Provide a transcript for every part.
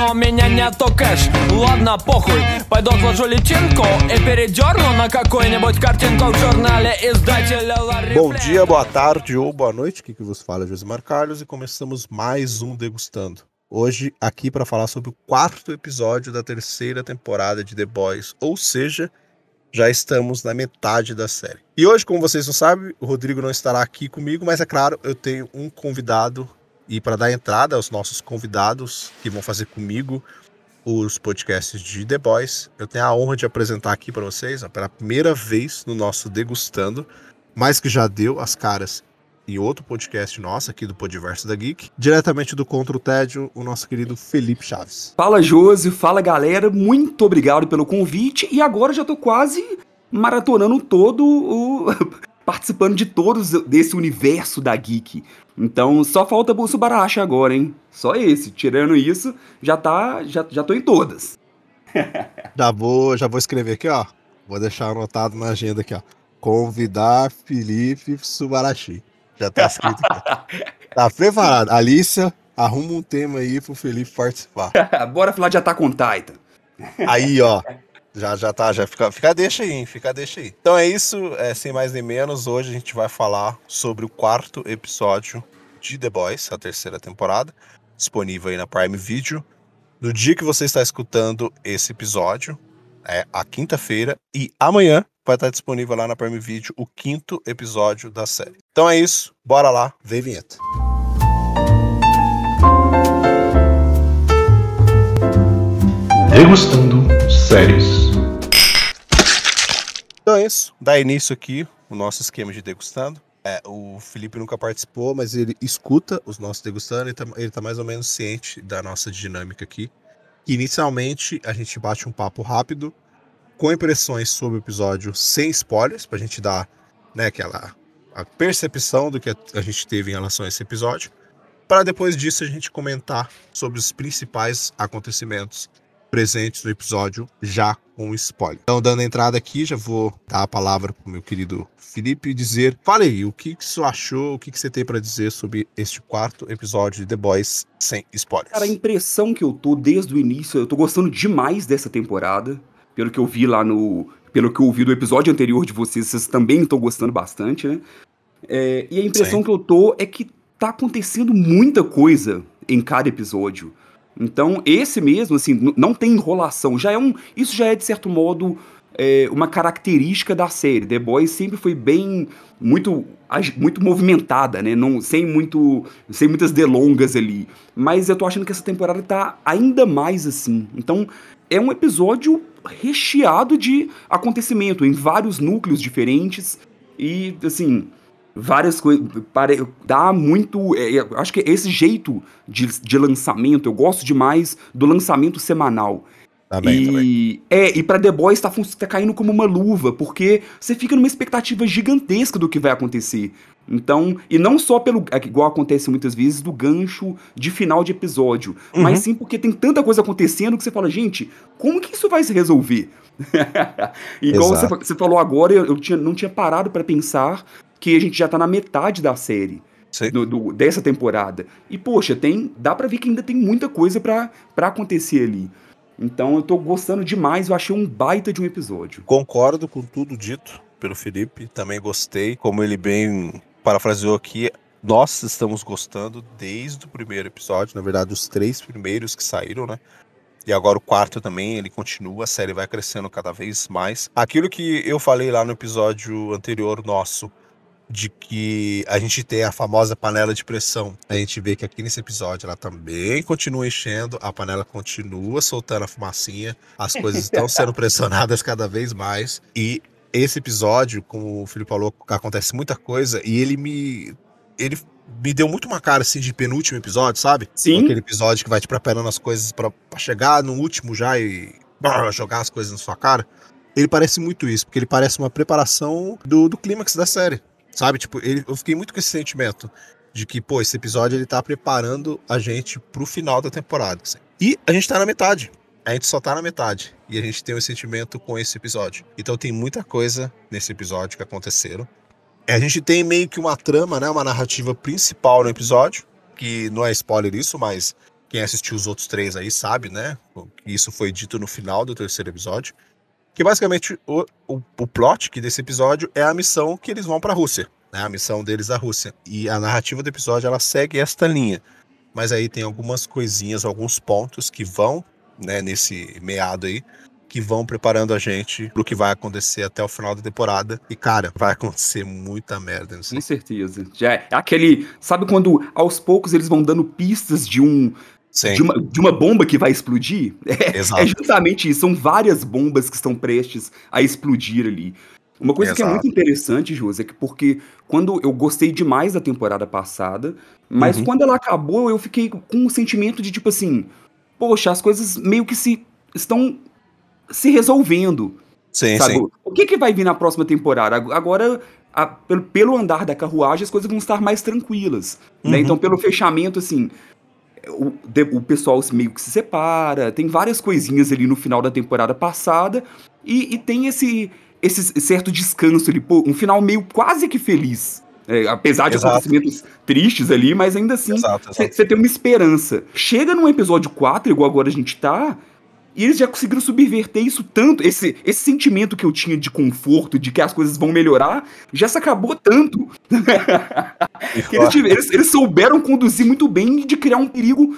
бы тоже покурил, но у меня нету кэш Ладно, похуй, пойду отложу личинку И передерну на какую-нибудь картинку в журнале издателя Ларри Bom dia, boa tarde ou boa noite, aqui que vos fala é Josimar Carlos e começamos mais um Degustando. Hoje aqui para falar sobre o quarto episódio da terceira temporada de The Boys, ou seja, já estamos na metade da série. E hoje, como vocês não sabem, o Rodrigo não estará aqui comigo, mas é claro, eu tenho um convidado e para dar entrada aos nossos convidados que vão fazer comigo os podcasts de The Boys, eu tenho a honra de apresentar aqui para vocês, ó, pela primeira vez no nosso Degustando, mas que já deu as caras em outro podcast nosso aqui do Podiverso da Geek, diretamente do Contra o Tédio, o nosso querido Felipe Chaves. Fala Josi, fala galera, muito obrigado pelo convite. E agora já tô quase maratonando todo o participando de todos desse universo da geek. Então só falta Bolso Baracha agora, hein? Só esse. Tirando isso, já tá, já, já tô em todas. já vou, já vou escrever aqui, ó. Vou deixar anotado na agenda aqui, ó. Convidar Felipe Subarashi. Já tá escrito aqui. tá preparado. Alícia, arruma um tema aí pro Felipe participar. Bora falar de Attack on Titan. Aí, ó. Já, já tá, já fica, fica deixa aí, fica deixa aí. Então é isso, é, sem mais nem menos, hoje a gente vai falar sobre o quarto episódio de The Boys, a terceira temporada, disponível aí na Prime Video. No dia que você está escutando esse episódio, é a quinta-feira, e amanhã vai estar disponível lá na Prime Video o quinto episódio da série. Então é isso, bora lá, vem vinheta. Degustando séries. Então é isso, dá início aqui o nosso esquema de degustando. É, o Felipe nunca participou, mas ele escuta os nossos degustando e tá, ele tá mais ou menos ciente da nossa dinâmica aqui. Inicialmente, a gente bate um papo rápido, com impressões sobre o episódio sem spoilers, pra gente dar né, aquela a percepção do que a gente teve em relação a esse episódio, para depois disso a gente comentar sobre os principais acontecimentos presentes no episódio já com spoiler. Então, dando entrada aqui, já vou dar a palavra para o meu querido Felipe dizer, fale aí, o que, que você achou, o que, que você tem para dizer sobre este quarto episódio de The Boys sem spoilers. Cara, a impressão que eu tô desde o início, eu tô gostando demais dessa temporada, pelo que eu vi lá no... Pelo que eu ouvi do episódio anterior de vocês, vocês também estão gostando bastante, né? É, e a impressão Sim. que eu tô é que tá acontecendo muita coisa em cada episódio. Então, esse mesmo, assim, não tem enrolação. Já é um. Isso já é, de certo modo, é, uma característica da série. The Boys sempre foi bem. muito muito movimentada, né? Não, sem, muito, sem muitas delongas ali. Mas eu tô achando que essa temporada tá ainda mais assim. Então, é um episódio recheado de acontecimento em vários núcleos diferentes. E, assim, várias coisas. Dá muito. É, é acho que esse jeito de, de lançamento, eu gosto demais do lançamento semanal. Também, e, também. É, e pra The Boys tá, tá caindo como uma luva, porque você fica numa expectativa gigantesca do que vai acontecer. Então, e não só pelo. É igual acontece muitas vezes do gancho de final de episódio, uhum. mas sim porque tem tanta coisa acontecendo que você fala, gente, como que isso vai se resolver? igual você, você, falou agora, eu, eu tinha, não tinha parado para pensar que a gente já tá na metade da série. Do, do, dessa temporada. E, poxa, tem. Dá pra ver que ainda tem muita coisa para acontecer ali. Então eu tô gostando demais, eu achei um baita de um episódio. Concordo com tudo dito pelo Felipe, também gostei. Como ele bem parafraseou aqui, nós estamos gostando desde o primeiro episódio, na verdade, os três primeiros que saíram, né? E agora o quarto também, ele continua, a série vai crescendo cada vez mais. Aquilo que eu falei lá no episódio anterior nosso de que a gente tem a famosa panela de pressão. A gente vê que aqui nesse episódio ela também continua enchendo, a panela continua soltando a fumacinha, as coisas estão sendo pressionadas cada vez mais. E esse episódio, como o Felipe falou, acontece muita coisa e ele me. Ele me deu muito uma cara assim de penúltimo episódio, sabe? Sim. Aquele episódio que vai te preparando as coisas para chegar no último já e jogar as coisas na sua cara. Ele parece muito isso, porque ele parece uma preparação do, do clímax da série. Sabe? Tipo, ele, eu fiquei muito com esse sentimento de que, pô, esse episódio ele tá preparando a gente pro final da temporada. Assim. E a gente tá na metade. A gente só tá na metade. E a gente tem um sentimento com esse episódio. Então tem muita coisa nesse episódio que aconteceram. A gente tem meio que uma trama, né? Uma narrativa principal no episódio. Que não é spoiler isso, mas Quem assistiu os outros três aí sabe, né? Isso foi dito no final do terceiro episódio. Que basicamente o, o, o plot que desse episódio é a missão que eles vão para a Rússia. Né? A missão deles à Rússia. E a narrativa do episódio ela segue esta linha. Mas aí tem algumas coisinhas, alguns pontos que vão né, nesse meado aí que vão preparando a gente pro que vai acontecer até o final da temporada. E, cara, vai acontecer muita merda. Com certeza. Já é aquele. Sabe quando aos poucos eles vão dando pistas de um. De uma, de uma, bomba que vai explodir? É, é, justamente isso. São várias bombas que estão prestes a explodir ali. Uma coisa Exato. que é muito interessante, José, é que porque quando eu gostei demais da temporada passada, mas uhum. quando ela acabou, eu fiquei com um sentimento de tipo assim, poxa, as coisas meio que se estão se resolvendo. Sim, sabe? sim. O que, que vai vir na próxima temporada? Agora, a, pelo, pelo, andar da carruagem, as coisas vão estar mais tranquilas. Né? Uhum. Né? Então, pelo fechamento, assim, o, de, o pessoal meio que se separa, tem várias coisinhas ali no final da temporada passada, e, e tem esse, esse certo descanso ali, pô, um final meio quase que feliz. É, apesar de exato. acontecimentos tristes ali, mas ainda assim, você tem uma esperança. Chega num episódio 4, igual agora a gente tá, e eles já conseguiram subverter isso tanto, esse, esse sentimento que eu tinha de conforto, de que as coisas vão melhorar, já se acabou tanto. eles, eles, eles, souberam conduzir muito bem de criar um perigo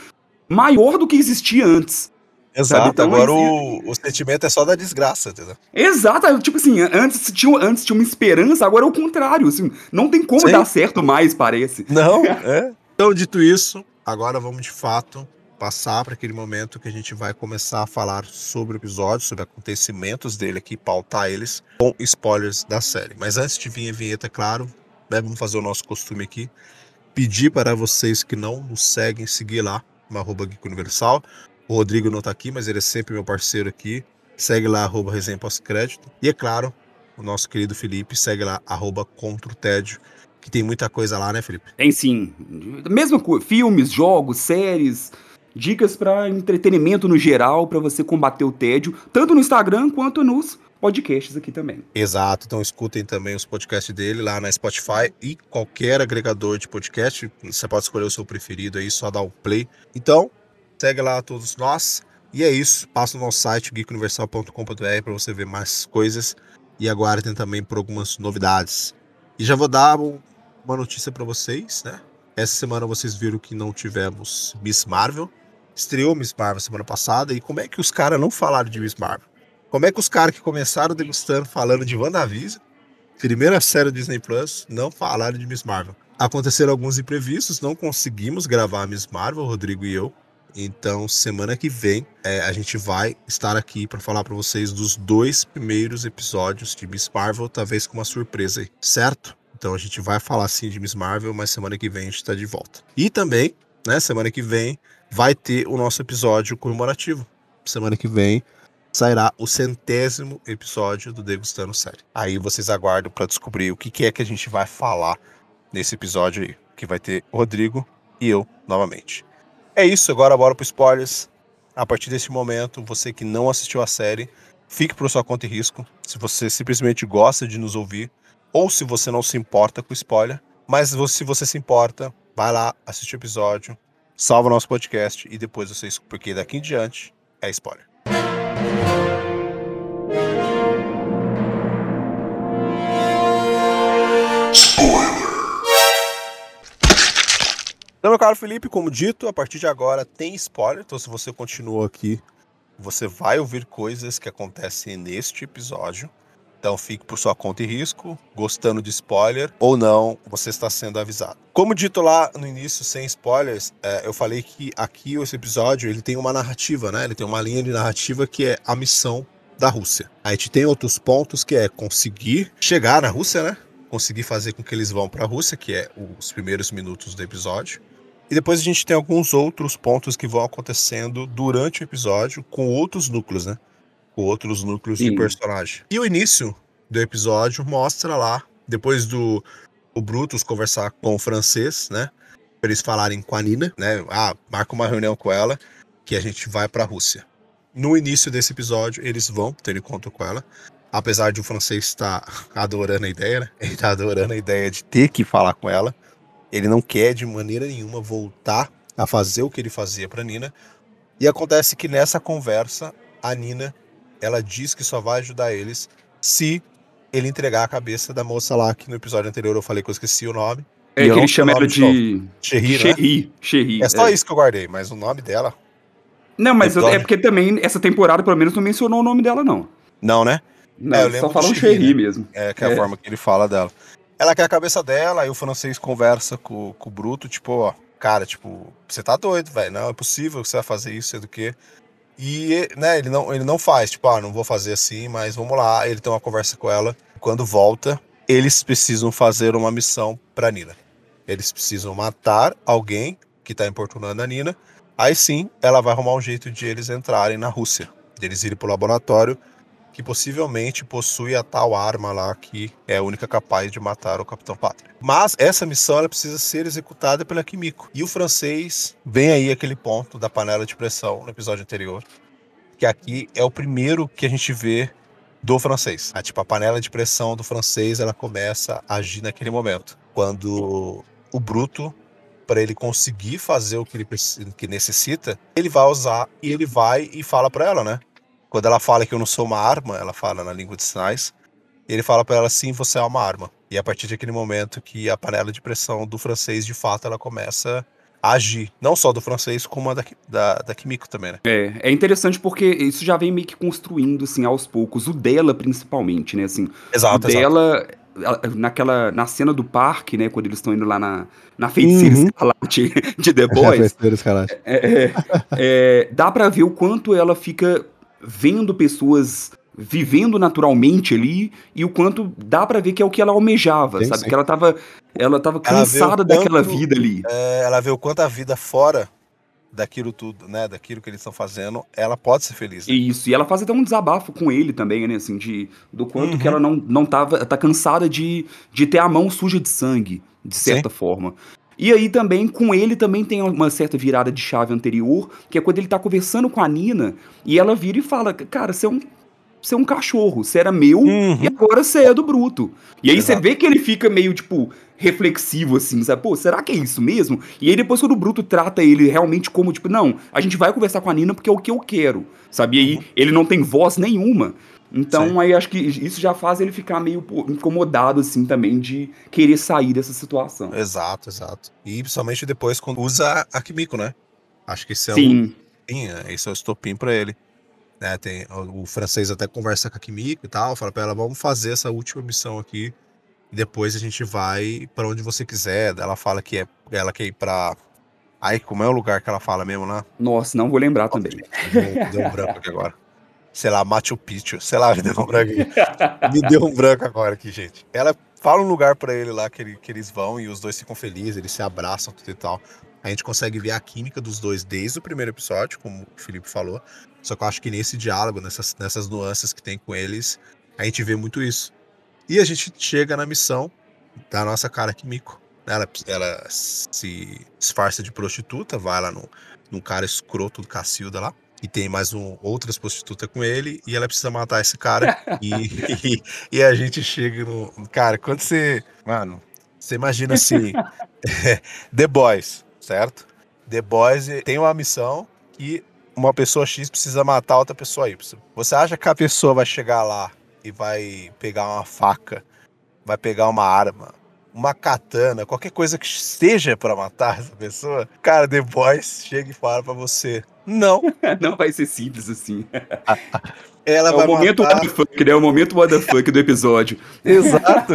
maior do que existia antes. Exato, então, agora o, o sentimento é só da desgraça, entendeu? Exato, tipo assim, antes tinha, antes tinha uma esperança, agora é o contrário, assim, não tem como Sim. dar certo mais, parece. Não, é. Então, dito isso, agora vamos de fato passar para aquele momento que a gente vai começar a falar sobre o episódio, sobre acontecimentos dele aqui, pautar eles com spoilers da série. Mas antes de vir a vinheta, é claro, né, vamos fazer o nosso costume aqui. Pedir para vocês que não nos seguem, seguir lá, no arroba Geek Universal. O Rodrigo não está aqui, mas ele é sempre meu parceiro aqui. Segue lá, arroba resenha pós-crédito. E é claro, o nosso querido Felipe, segue lá, arroba contra o tédio que tem muita coisa lá, né, Felipe? Tem sim. Mesma coisa, filmes, jogos, séries, dicas para entretenimento no geral, para você combater o tédio, tanto no Instagram quanto nos podcasts aqui também. Exato, então escutem também os podcasts dele lá na Spotify e qualquer agregador de podcast. Você pode escolher o seu preferido aí, só dar o um play. Então, segue lá todos nós. E é isso, passa no nosso site geekuniversal.com.br para você ver mais coisas e aguardem também por algumas novidades. E já vou dar uma notícia para vocês, né? Essa semana vocês viram que não tivemos Miss Marvel, estreou Miss Marvel semana passada, e como é que os caras não falaram de Miss Marvel? Como é que os caras que começaram degustando falando de WandaVision, primeira série do Disney Plus, não falaram de Miss Marvel? Aconteceram alguns imprevistos, não conseguimos gravar Miss Marvel, Rodrigo e eu. Então, semana que vem, é, a gente vai estar aqui para falar para vocês dos dois primeiros episódios de Miss Marvel, talvez com uma surpresa aí, certo? Então a gente vai falar sim de Miss Marvel, mas semana que vem a gente tá de volta. E também, né, semana que vem vai ter o nosso episódio comemorativo. Semana que vem sairá o centésimo episódio do Degustando Série. Aí vocês aguardam para descobrir o que, que é que a gente vai falar nesse episódio aí, que vai ter Rodrigo e eu novamente. É isso, agora bora pro spoilers. A partir desse momento, você que não assistiu a série, fique por sua conta e risco. Se você simplesmente gosta de nos ouvir, ou se você não se importa com spoiler, mas se você se importa, vai lá, assiste o episódio, salva nosso podcast e depois vocês, porque daqui em diante é spoiler. Spoiler. Então, meu caro Felipe, como dito, a partir de agora tem spoiler, então se você continua aqui, você vai ouvir coisas que acontecem neste episódio. Então fique por sua conta e risco, gostando de spoiler ou não, você está sendo avisado. Como dito lá no início, sem spoilers, é, eu falei que aqui esse episódio ele tem uma narrativa, né? Ele tem uma linha de narrativa que é a missão da Rússia. A gente tem outros pontos que é conseguir chegar na Rússia, né? Conseguir fazer com que eles vão para a Rússia, que é os primeiros minutos do episódio. E depois a gente tem alguns outros pontos que vão acontecendo durante o episódio com outros núcleos, né? Com outros núcleos Sim. de personagem. E o início do episódio mostra lá, depois do o Brutus conversar com o francês, né? Pra eles falarem com a Nina, né? Ah, marca uma reunião com ela que a gente vai pra Rússia. No início desse episódio, eles vão ter encontro com ela. Apesar de o francês estar adorando a ideia, né? Ele tá adorando a ideia de ter que falar com ela. Ele não quer de maneira nenhuma voltar a fazer o que ele fazia para Nina. E acontece que nessa conversa, a Nina, ela diz que só vai ajudar eles se ele entregar a cabeça da moça lá, que no episódio anterior eu falei que eu esqueci o nome. É que ele chama ela de. Cherry, Cherry, Cherry. É só é. isso que eu guardei, mas o nome dela. Não, mas é porque também essa temporada, pelo menos, não mencionou o nome dela, não. Não, né? Não, é, só falam Cherry, né? mesmo. É, que é a é. forma que ele fala dela. Ela quer a cabeça dela, aí o francês conversa com, com o Bruto, tipo, ó, cara, tipo, você tá doido, velho, não é possível que você vai fazer isso, sei do que. E, né, ele não, ele não faz, tipo, ah, não vou fazer assim, mas vamos lá. Ele tem uma conversa com ela. Quando volta, eles precisam fazer uma missão pra Nina. Eles precisam matar alguém que tá importunando a Nina. Aí sim, ela vai arrumar um jeito de eles entrarem na Rússia. De eles irem pro laboratório que possivelmente possui a tal arma lá que é a única capaz de matar o Capitão Pátria. Mas essa missão ela precisa ser executada pela Kimiko. E o francês vem aí aquele ponto da panela de pressão no episódio anterior, que aqui é o primeiro que a gente vê do francês. A, tipo, a panela de pressão do francês ela começa a agir naquele momento, quando o bruto para ele conseguir fazer o que ele que necessita, ele vai usar e ele vai e fala para ela, né? Quando ela fala que eu não sou uma arma, ela fala na língua de sinais, ele fala para ela sim, você é uma arma. E é a partir daquele momento que a panela de pressão do francês, de fato, ela começa a agir. Não só do francês, como a da, da, da Kimiko também, né? É, é interessante porque isso já vem meio que construindo, assim, aos poucos. O dela, principalmente, né? Assim, exato, o dela, naquela, na cena do parque, né? Quando eles estão indo lá na, na feiticeira uhum. escarlate de The Boys. É, feiticeira escarlate. É, é, é, dá pra ver o quanto ela fica vendo pessoas vivendo naturalmente ali e o quanto dá para ver que é o que ela almejava, sabe? Sim. Que ela tava, ela tava cansada ela daquela vida ali. É, ela vê o quanto a vida fora daquilo tudo, né, daquilo que eles estão fazendo, ela pode ser feliz. Né? Isso, e ela faz até um desabafo com ele também, né, assim, de do quanto uhum. que ela não, não tava, tá cansada de, de ter a mão suja de sangue, de certa Sim. forma. E aí também, com ele também tem uma certa virada de chave anterior, que é quando ele tá conversando com a Nina e ela vira e fala: Cara, você é um. Você é um cachorro, você era meu uhum. e agora você é do bruto. E aí Exato. você vê que ele fica meio, tipo, reflexivo, assim, sabe? Pô, será que é isso mesmo? E aí depois quando o Bruto trata ele realmente como, tipo, não, a gente vai conversar com a Nina porque é o que eu quero, sabe? E aí uhum. ele não tem voz nenhuma. Então Sim. aí acho que isso já faz ele ficar meio incomodado assim também de querer sair dessa situação. Exato, exato. E principalmente depois quando usa a Kimiko, né? Acho que isso é Sim. um esse é o estopim para ele. Né, tem, o francês até conversa com a Kimiko e tal, fala para ela, vamos fazer essa última missão aqui e depois a gente vai para onde você quiser. Ela fala que é ela quer ir para Ai, como é o lugar que ela fala mesmo lá? Nossa, não vou lembrar também. Deu, deu um branco aqui agora sei lá, Machu Picchu, sei lá, me deu um branco aqui. me deu um branco agora aqui, gente. Ela fala um lugar para ele lá que, ele, que eles vão e os dois ficam felizes, eles se abraçam, tudo e tal. A gente consegue ver a química dos dois desde o primeiro episódio, como o Felipe falou. Só que eu acho que nesse diálogo, nessas, nessas nuances que tem com eles, a gente vê muito isso. E a gente chega na missão da nossa cara Kimiko. Ela, ela se disfarça de prostituta, vai lá no, num cara escroto do Cacilda lá e tem mais um, outras prostitutas com ele, e ela precisa matar esse cara. e, e, e, a gente chega no. Cara, quando você. Mano, você imagina assim: The Boys, certo? The Boys tem uma missão que uma pessoa X precisa matar outra pessoa Y. Você acha que a pessoa vai chegar lá e vai pegar uma faca, vai pegar uma arma, uma katana, qualquer coisa que seja para matar essa pessoa? Cara, The Boys chega e fala para você: não. não vai ser simples assim. Ela é vai o momento matar... Né? É o momento WTF do episódio. Exato.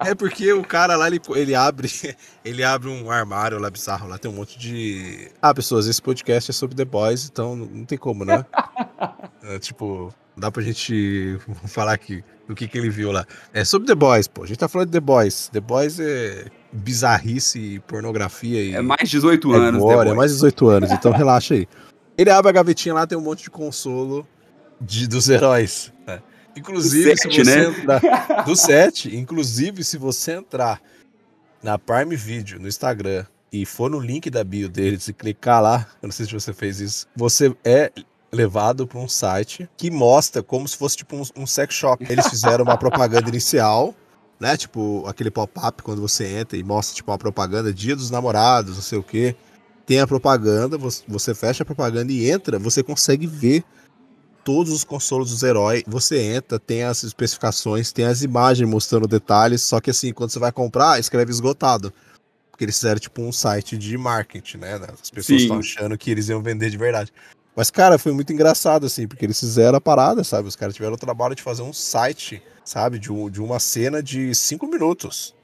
É porque o cara lá, ele, ele abre ele abre um armário lá bizarro, lá tem um monte de... Ah, pessoas, esse podcast é sobre The Boys, então não tem como, né? é, tipo, dá pra gente falar aqui do que, que ele viu lá. É sobre The Boys, pô. A gente tá falando de The Boys. The Boys é bizarrice e pornografia e. É mais 18 anos, agora, É mais 18 anos, então relaxa aí. Ele abre a gavetinha lá, tem um monte de consolo de, dos heróis. É. Inclusive, set, se você né? entrar. Do 7, inclusive, se você entrar na Prime Video, no Instagram, e for no link da bio deles e clicar lá, eu não sei se você fez isso, você é levado para um site que mostra como se fosse tipo um, um sex shop. Eles fizeram uma propaganda inicial né? Tipo, aquele pop-up quando você entra e mostra, tipo, uma propaganda Dia dos Namorados, não sei o quê. tem a propaganda, você fecha a propaganda e entra, você consegue ver todos os consoles dos heróis. Você entra, tem as especificações, tem as imagens mostrando detalhes, só que assim, quando você vai comprar, escreve esgotado. Porque eles fizeram tipo um site de marketing, né? As pessoas estão achando que eles iam vender de verdade. Mas, cara, foi muito engraçado, assim, porque eles fizeram a parada, sabe? Os caras tiveram o trabalho de fazer um site, sabe? De, um, de uma cena de cinco minutos.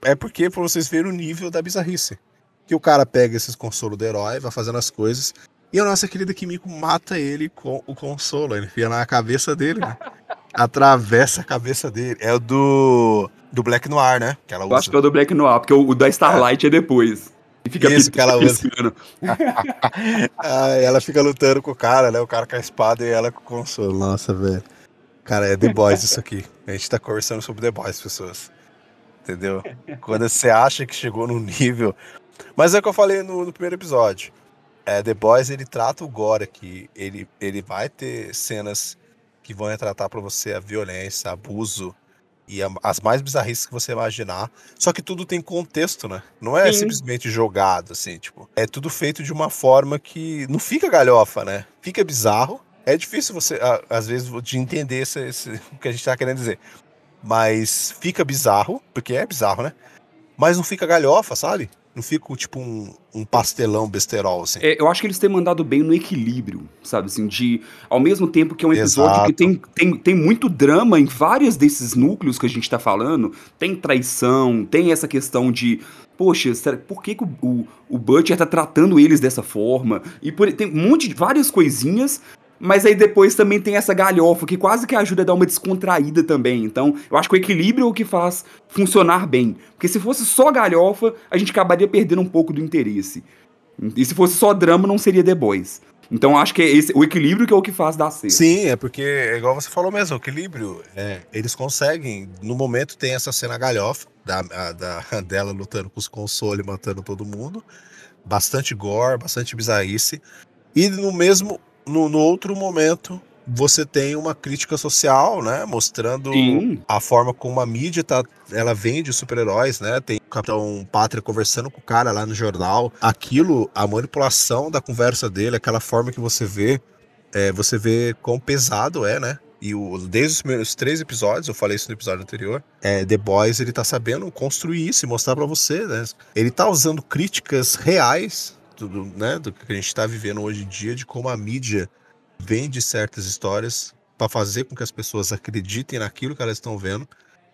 É porque, pra vocês verem o nível da bizarrice que o cara pega esses consolos do herói, vai fazendo as coisas, e a nossa querida Kimiko mata ele com o consolo. Ele enfia na cabeça dele, né? Atravessa a cabeça dele. É o do, do Black Noir, né? Que ela usa. Eu acho que é o do Black Noir, porque o, o da Starlight é, é depois. E fica Isso que ela usa. ah, ela fica lutando com o cara, né? O cara com a espada e ela com o consolo. Nossa, velho. Cara, é The Boys isso aqui. A gente tá conversando sobre The Boys, pessoas. Entendeu? Quando você acha que chegou num nível mas é o que eu falei no, no, primeiro episódio. É, The Boys ele trata o gore aqui. Ele, ele vai ter cenas que vão retratar para você a violência, abuso e a, as mais bizarrices que você imaginar. Só que tudo tem contexto, né? Não é Sim. simplesmente jogado, assim, tipo. É tudo feito de uma forma que não fica galhofa, né? Fica bizarro. É difícil você, às vezes, de entender esse, esse, o que a gente tá querendo dizer. Mas fica bizarro, porque é bizarro, né? Mas não fica galhofa, sabe? Não fica tipo um, um pastelão besterol, assim. É, eu acho que eles têm mandado bem no equilíbrio, sabe? Assim, de. Ao mesmo tempo que é um episódio Exato. que tem, tem, tem muito drama em vários desses núcleos que a gente tá falando. Tem traição, tem essa questão de. Poxa, por que, que o, o, o Butcher tá tratando eles dessa forma? E por, tem um monte de várias coisinhas mas aí depois também tem essa galhofa que quase que ajuda a dar uma descontraída também. Então, eu acho que o equilíbrio é o que faz funcionar bem. Porque se fosse só galhofa, a gente acabaria perdendo um pouco do interesse. E se fosse só drama, não seria The Boys. Então acho que é esse, o equilíbrio que é o que faz dar certo. Sim, é porque, é igual você falou mesmo, o equilíbrio. É, eles conseguem. No momento tem essa cena galhofa da, a, da, dela lutando com os consoles, matando todo mundo. Bastante gore, bastante bizarrice. E no mesmo no, no outro momento, você tem uma crítica social, né? Mostrando Sim. a forma como a mídia tá, ela vende super-heróis, né? Tem o Capitão Pátria conversando com o cara lá no jornal. Aquilo, a manipulação da conversa dele, aquela forma que você vê, é, você vê quão pesado é, né? E o, desde os primeiros três episódios, eu falei isso no episódio anterior, é, The Boys ele tá sabendo construir isso e mostrar para você, né? Ele tá usando críticas reais do, né, do que a gente está vivendo hoje em dia, de como a mídia vende certas histórias para fazer com que as pessoas acreditem naquilo que elas estão vendo.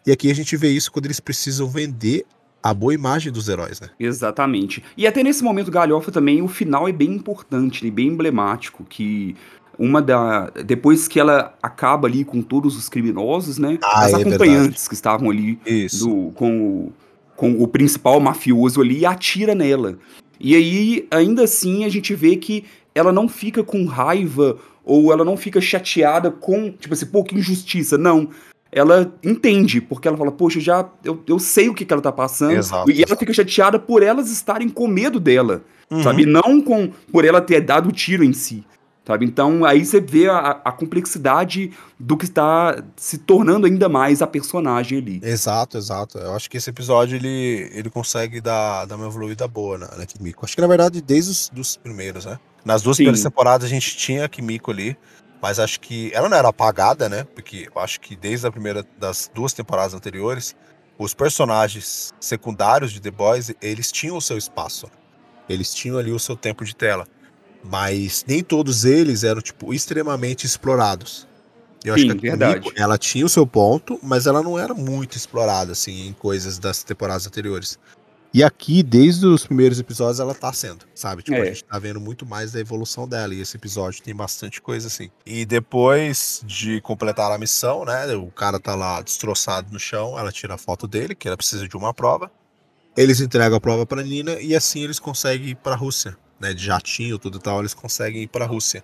E aqui a gente vê isso quando eles precisam vender a boa imagem dos heróis, né? Exatamente. E até nesse momento galhofa também, o final é bem importante, né, bem emblemático, que uma da depois que ela acaba ali com todos os criminosos, né? Ah, as é acompanhantes verdade. que estavam ali do, com o com o principal mafioso ali e atira nela. E aí, ainda assim, a gente vê que ela não fica com raiva ou ela não fica chateada com, tipo assim, pô, que injustiça. Não. Ela entende, porque ela fala, poxa, já eu, eu sei o que, que ela tá passando. Exato. E ela fica chateada por elas estarem com medo dela. Uhum. Sabe? Não com por ela ter dado o tiro em si. Sabe? Então aí você vê a, a complexidade do que está se tornando ainda mais a personagem ali. Exato, exato. Eu acho que esse episódio ele, ele consegue dar, dar uma evoluída boa na, na Kimiko. Acho que na verdade desde os dos primeiros, né? Nas duas Sim. primeiras temporadas a gente tinha a Kimiko ali, mas acho que ela não era apagada, né? Porque eu acho que desde a primeira das duas temporadas anteriores, os personagens secundários de The Boys, eles tinham o seu espaço. Eles tinham ali o seu tempo de tela. Mas nem todos eles eram, tipo, extremamente explorados. Eu Sim, acho que a verdade. ela tinha o seu ponto, mas ela não era muito explorada, assim, em coisas das temporadas anteriores. E aqui, desde os primeiros episódios, ela tá sendo, sabe? Tipo, é. a gente tá vendo muito mais da evolução dela. E esse episódio tem bastante coisa assim. E depois de completar a missão, né? O cara tá lá destroçado no chão, ela tira a foto dele, que ela precisa de uma prova. Eles entregam a prova pra Nina e assim eles conseguem ir pra Rússia né, de jatinho tudo e tal, eles conseguem ir para a Rússia.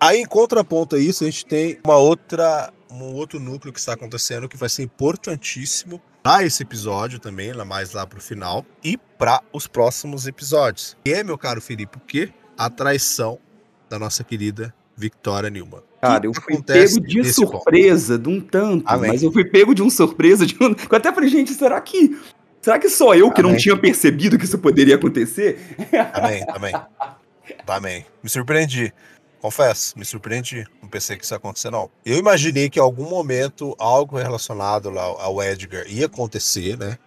Aí, em contraponto a isso, a gente tem uma outra, um outro núcleo que está acontecendo que vai ser importantíssimo para esse episódio também, lá mais lá para o final, e para os próximos episódios. E é, meu caro Felipe, o que? A traição da nossa querida Victoria Newman. Cara, eu fui pego de surpresa ponto? de um tanto, Amém. mas eu fui pego de um surpresa de um. Eu até falei, gente, será que Será que só eu que não tinha percebido que isso poderia acontecer? Também, também. Também. Me surpreendi. Confesso, me surpreendi. Não pensei que isso ia acontecer, não. Eu imaginei que em algum momento algo relacionado ao Edgar ia acontecer, né?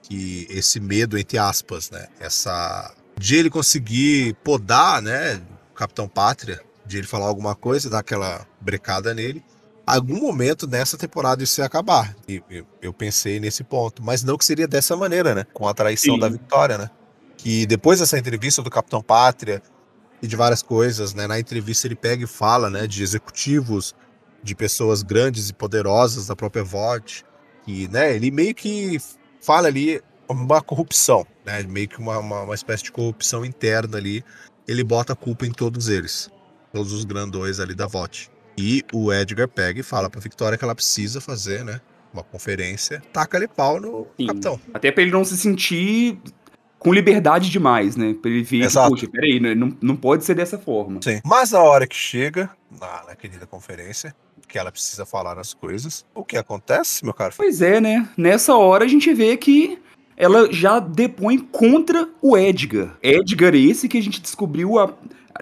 Que esse medo, entre aspas, né? Essa. De ele conseguir podar, né? O Capitão Pátria, de ele falar alguma coisa, dar aquela brecada nele. Algum momento nessa temporada isso ia acabar. E eu, eu pensei nesse ponto. Mas não que seria dessa maneira, né? Com a traição Sim. da vitória, né? Que depois dessa entrevista do Capitão Pátria e de várias coisas, né? Na entrevista ele pega e fala, né, de executivos, de pessoas grandes e poderosas da própria VOD, e, né, ele meio que fala ali uma corrupção, né, meio que uma, uma, uma espécie de corrupção interna ali, ele bota a culpa em todos eles, todos os grandões ali da VOD. E o Edgar pega e fala pra Victoria que ela precisa fazer, né, uma conferência, taca ali pau no Sim. capitão. Até pra ele não se sentir com liberdade demais, né? Pra ele ver Exato. poxa, peraí, né? não, não pode ser dessa forma. Sim. Mas na hora que chega, na, na querida conferência, que ela precisa falar as coisas, o que acontece, meu caro? Pois é, né? Nessa hora a gente vê que ela já depõe contra o Edgar. Edgar esse que a gente descobriu a,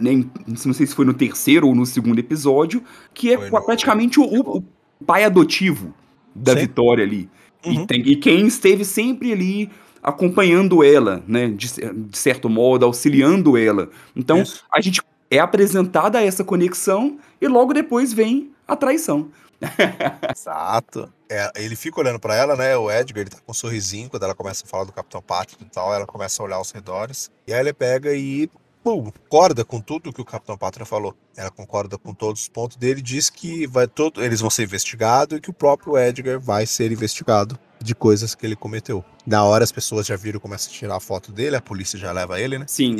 nem, não sei se foi no terceiro ou no segundo episódio, que é no... praticamente o, o, pai adotivo da Sim. Vitória ali. Uhum. E, tem, e quem esteve sempre ali acompanhando ela, né, de, de certo modo, auxiliando ela. Então, Isso. a gente é apresentada a essa conexão e logo depois vem a traição. Exato. É, ele fica olhando para ela, né? O Edgar, ele tá com um sorrisinho quando ela começa a falar do Capitão Pátria e tal. Ela começa a olhar aos redores. E aí ele pega e pum, concorda com tudo que o Capitão Pátria falou. Ela concorda com todos os pontos dele, diz que vai todo, eles vão ser investigados e que o próprio Edgar vai ser investigado de coisas que ele cometeu. Na hora as pessoas já viram, começam a tirar a foto dele, a polícia já leva ele, né? Sim.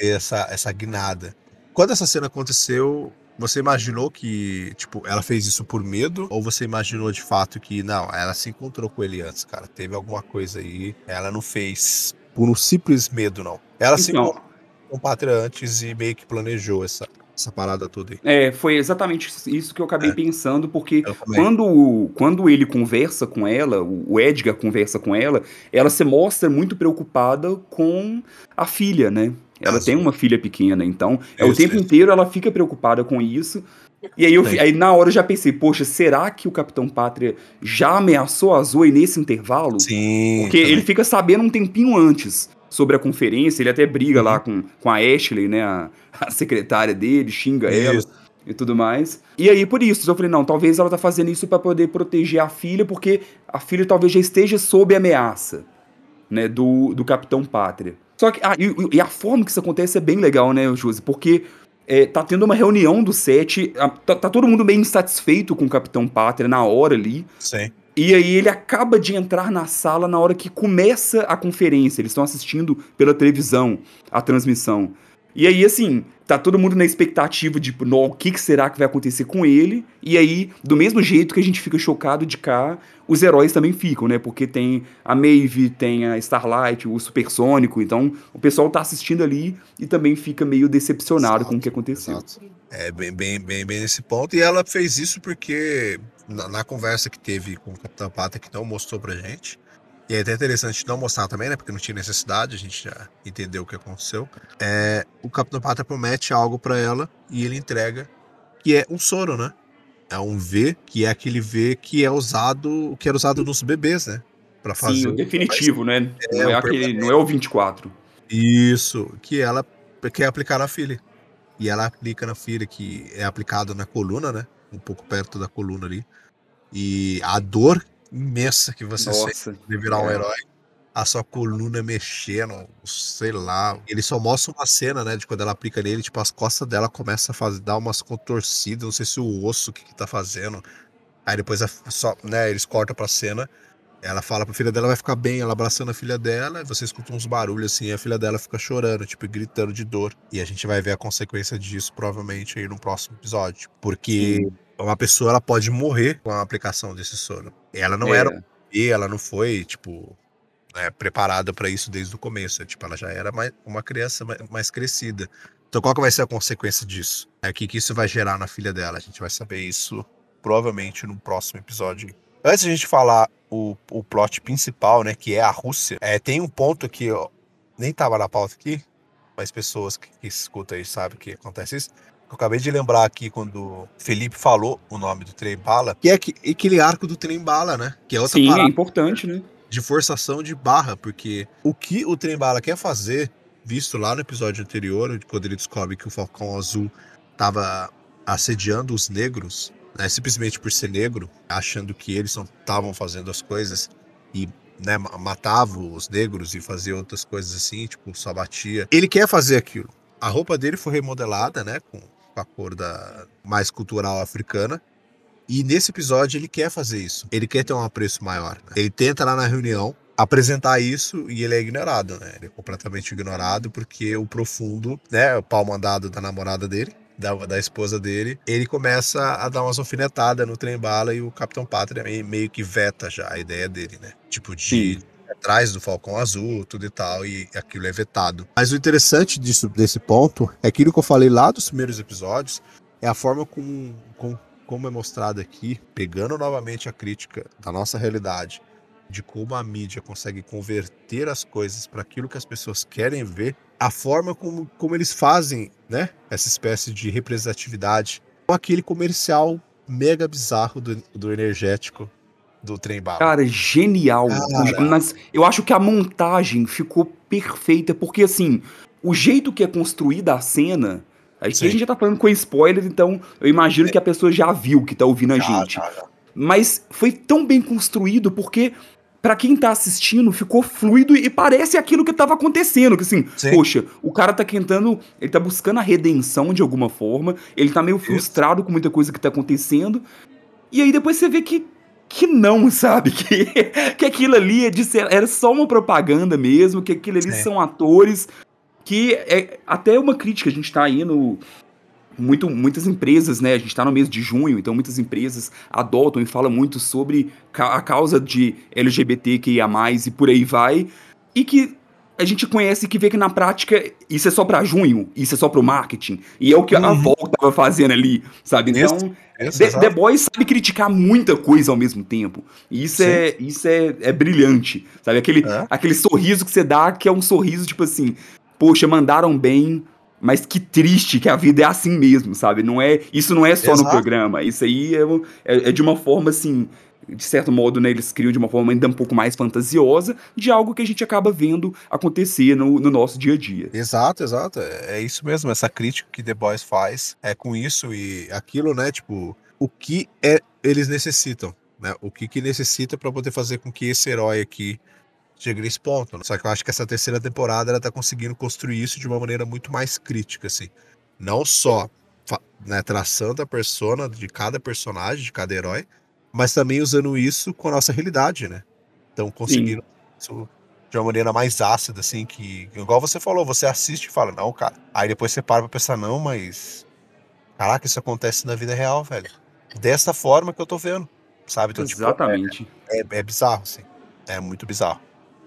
E essa, essa guinada. Quando essa cena aconteceu, você imaginou que, tipo, ela fez isso por medo? Ou você imaginou de fato que, não, ela se encontrou com ele antes, cara? Teve alguma coisa aí. Ela não fez por um simples medo, não. Ela então, se encontrou com o Pátria antes e meio que planejou essa, essa parada toda aí. É, foi exatamente isso que eu acabei é. pensando, porque quando, quando ele conversa com ela, o Edgar conversa com ela, ela se mostra muito preocupada com a filha, né? Ela tem uma filha pequena, então é, o tempo inteiro ela fica preocupada com isso. E aí, eu, aí na hora eu já pensei, poxa, será que o Capitão Pátria já ameaçou a Zoe nesse intervalo? Sim. Porque também. ele fica sabendo um tempinho antes sobre a conferência, ele até briga uhum. lá com, com a Ashley, né, a, a secretária dele, xinga isso. ela e tudo mais. E aí, por isso, eu falei, não, talvez ela tá fazendo isso para poder proteger a filha, porque a filha talvez já esteja sob ameaça, né, do, do Capitão Pátria. Só que, ah, e, e a forma que isso acontece é bem legal, né, Josi, porque é, tá tendo uma reunião do set, tá, tá, todo mundo meio insatisfeito com o Capitão Pátria na hora ali. Sim. E aí ele acaba de entrar na sala na hora que começa a conferência. Eles estão assistindo pela televisão a transmissão. E aí, assim, tá todo mundo na expectativa de, tipo, o que, que será que vai acontecer com ele? E aí, do mesmo jeito que a gente fica chocado de cá, os heróis também ficam, né? Porque tem a Maeve, tem a Starlight, o Supersônico. Então, o pessoal tá assistindo ali e também fica meio decepcionado exato, com o que aconteceu. Exato. É, bem, bem, bem, bem nesse ponto. E ela fez isso porque, na, na conversa que teve com o Capitão Pata, que não mostrou pra gente, e é até interessante não mostrar também, né? Porque não tinha necessidade, a gente já entendeu o que aconteceu. É, o Capitão Pátria promete algo para ela e ele entrega, que é um soro, né? É um V, que é aquele V que é usado, que era usado nos bebês, né? Para fazer. Sim, o definitivo, né? É, não, é aquele, não é o 24. Isso, que ela quer aplicar na filha. E ela aplica na filha, que é aplicado na coluna, né? Um pouco perto da coluna ali. E a dor imensa que você Nossa, sente de virar um é. herói. A sua coluna mexendo, sei lá. Ele só mostra uma cena, né? De quando ela aplica nele, tipo, as costas dela começam a fazer, dar umas contorcidas, não sei se o osso que, que tá fazendo. Aí depois, a, só, né, eles cortam pra cena. Ela fala pra filha dela vai ficar bem, ela abraçando a filha dela, e você escuta uns barulhos assim, e a filha dela fica chorando, tipo, gritando de dor. E a gente vai ver a consequência disso provavelmente aí no próximo episódio. Porque Sim uma pessoa ela pode morrer com a aplicação desse soro. Ela não é. era e ela não foi tipo né, preparada para isso desde o começo. Tipo, ela já era mais, uma criança mais, mais, crescida. Então, qual que vai ser a consequência disso? É o que, que isso vai gerar na filha dela. A gente vai saber isso provavelmente no próximo episódio. Antes de a gente falar o, o plot principal, né, que é a Rússia, é, tem um ponto que ó, nem tava na pauta aqui, mas pessoas que, que escutam aí sabem que acontece isso. Eu acabei de lembrar aqui quando o Felipe falou o nome do trem bala, que é aquele arco do trem bala, né? Que é outra Sim, é importante, né? De forçação de barra, porque o que o trem bala quer fazer, visto lá no episódio anterior, quando ele descobre que o Falcão Azul estava assediando os negros, né, simplesmente por ser negro, achando que eles estavam fazendo as coisas e né, matava os negros e fazia outras coisas assim, tipo, só batia. Ele quer fazer aquilo. A roupa dele foi remodelada, né, com com a cor da mais cultural africana. E nesse episódio ele quer fazer isso. Ele quer ter um apreço maior. Né? Ele tenta lá na reunião apresentar isso e ele é ignorado, né? Ele é completamente ignorado porque o profundo, né, o pau mandado da namorada dele, da, da esposa dele, ele começa a dar umas alfinetadas no trem bala e o Capitão Pátria meio, que veta já a ideia dele, né? Tipo de Sim atrás do Falcão Azul, tudo e tal, e aquilo é vetado. Mas o interessante disso, desse ponto, é aquilo que eu falei lá dos primeiros episódios, é a forma como, como, como é mostrado aqui, pegando novamente a crítica da nossa realidade, de como a mídia consegue converter as coisas para aquilo que as pessoas querem ver, a forma como, como eles fazem, né, essa espécie de representatividade com aquele comercial mega bizarro do, do energético do trem bala. Cara, genial. Cara. Mas eu acho que a montagem ficou perfeita, porque assim, o jeito que é construída a cena. Aqui Sim. a gente já tá falando com spoiler, então eu imagino que a pessoa já viu que tá ouvindo a gente. Já, já. Mas foi tão bem construído porque para quem tá assistindo, ficou fluido e parece aquilo que tava acontecendo. Que assim, Sim. poxa, o cara tá tentando. Ele tá buscando a redenção de alguma forma. Ele tá meio frustrado Isso. com muita coisa que tá acontecendo. E aí depois você vê que que não, sabe? Que, que aquilo ali é de ser, era só uma propaganda mesmo, que aquilo ali são atores. Que é até uma crítica, a gente tá aí no. Muito, muitas empresas, né? A gente tá no mês de junho, então muitas empresas adotam e falam muito sobre a causa de LGBTQIA, e por aí vai. E que a gente conhece que vê que na prática isso é só para junho, isso é só pro marketing. E é o que uhum. a Volta tava fazendo ali, sabe? Então, isso, The, The Boys sabe criticar muita coisa ao mesmo tempo. E isso, é, isso é, é brilhante, sabe? Aquele, é. aquele sorriso que você dá, que é um sorriso tipo assim, poxa, mandaram bem, mas que triste que a vida é assim mesmo, sabe? Não é, isso não é só Exato. no programa, isso aí é, é, é de uma forma assim de certo modo, né, eles criam de uma forma ainda um pouco mais fantasiosa de algo que a gente acaba vendo acontecer no, no nosso dia a dia. Exato, exato. É, é isso mesmo, essa crítica que The Boys faz é com isso e aquilo, né, tipo, o que é eles necessitam, né? O que que necessita para poder fazer com que esse herói aqui chegue nesse ponto. Né? Só que eu acho que essa terceira temporada ela tá conseguindo construir isso de uma maneira muito mais crítica, assim. Não só né, traçando a persona de cada personagem, de cada herói, mas também usando isso com a nossa realidade, né? Então conseguindo isso de uma maneira mais ácida, assim, que, igual você falou, você assiste e fala, não, cara. Aí depois você para pra pensar, não, mas. Caraca, isso acontece na vida real, velho. Dessa forma que eu tô vendo, sabe? Então, Exatamente. Tipo, é, é, é bizarro, assim. É muito bizarro.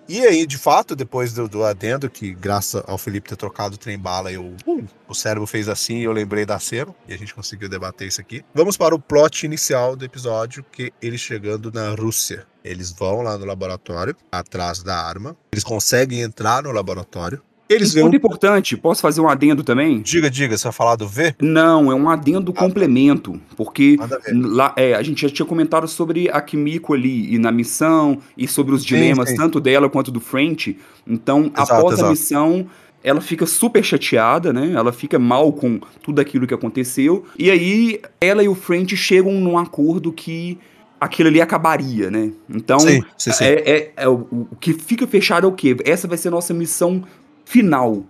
E aí, de fato, depois do, do adendo, que graças ao Felipe ter trocado o trem bala, eu, uh, o cérebro fez assim e eu lembrei da cena, e a gente conseguiu debater isso aqui. Vamos para o plot inicial do episódio, que eles chegando na Rússia. Eles vão lá no laboratório, atrás da arma. Eles conseguem entrar no laboratório. Eles um ponto importante, posso fazer um adendo também? Diga, diga, você vai falar do V? Não, é um adendo ah, complemento, porque lá, é, a gente já tinha comentado sobre a Kimiko ali e na missão, e sobre os dilemas, sim, sim. tanto dela quanto do French. Então, exato, após exato. a missão, ela fica super chateada, né? Ela fica mal com tudo aquilo que aconteceu. E aí, ela e o French chegam num acordo que aquilo ali acabaria, né? Então, sim, sim, sim. É, é, é, o, o que fica fechado é o quê? Essa vai ser a nossa missão final.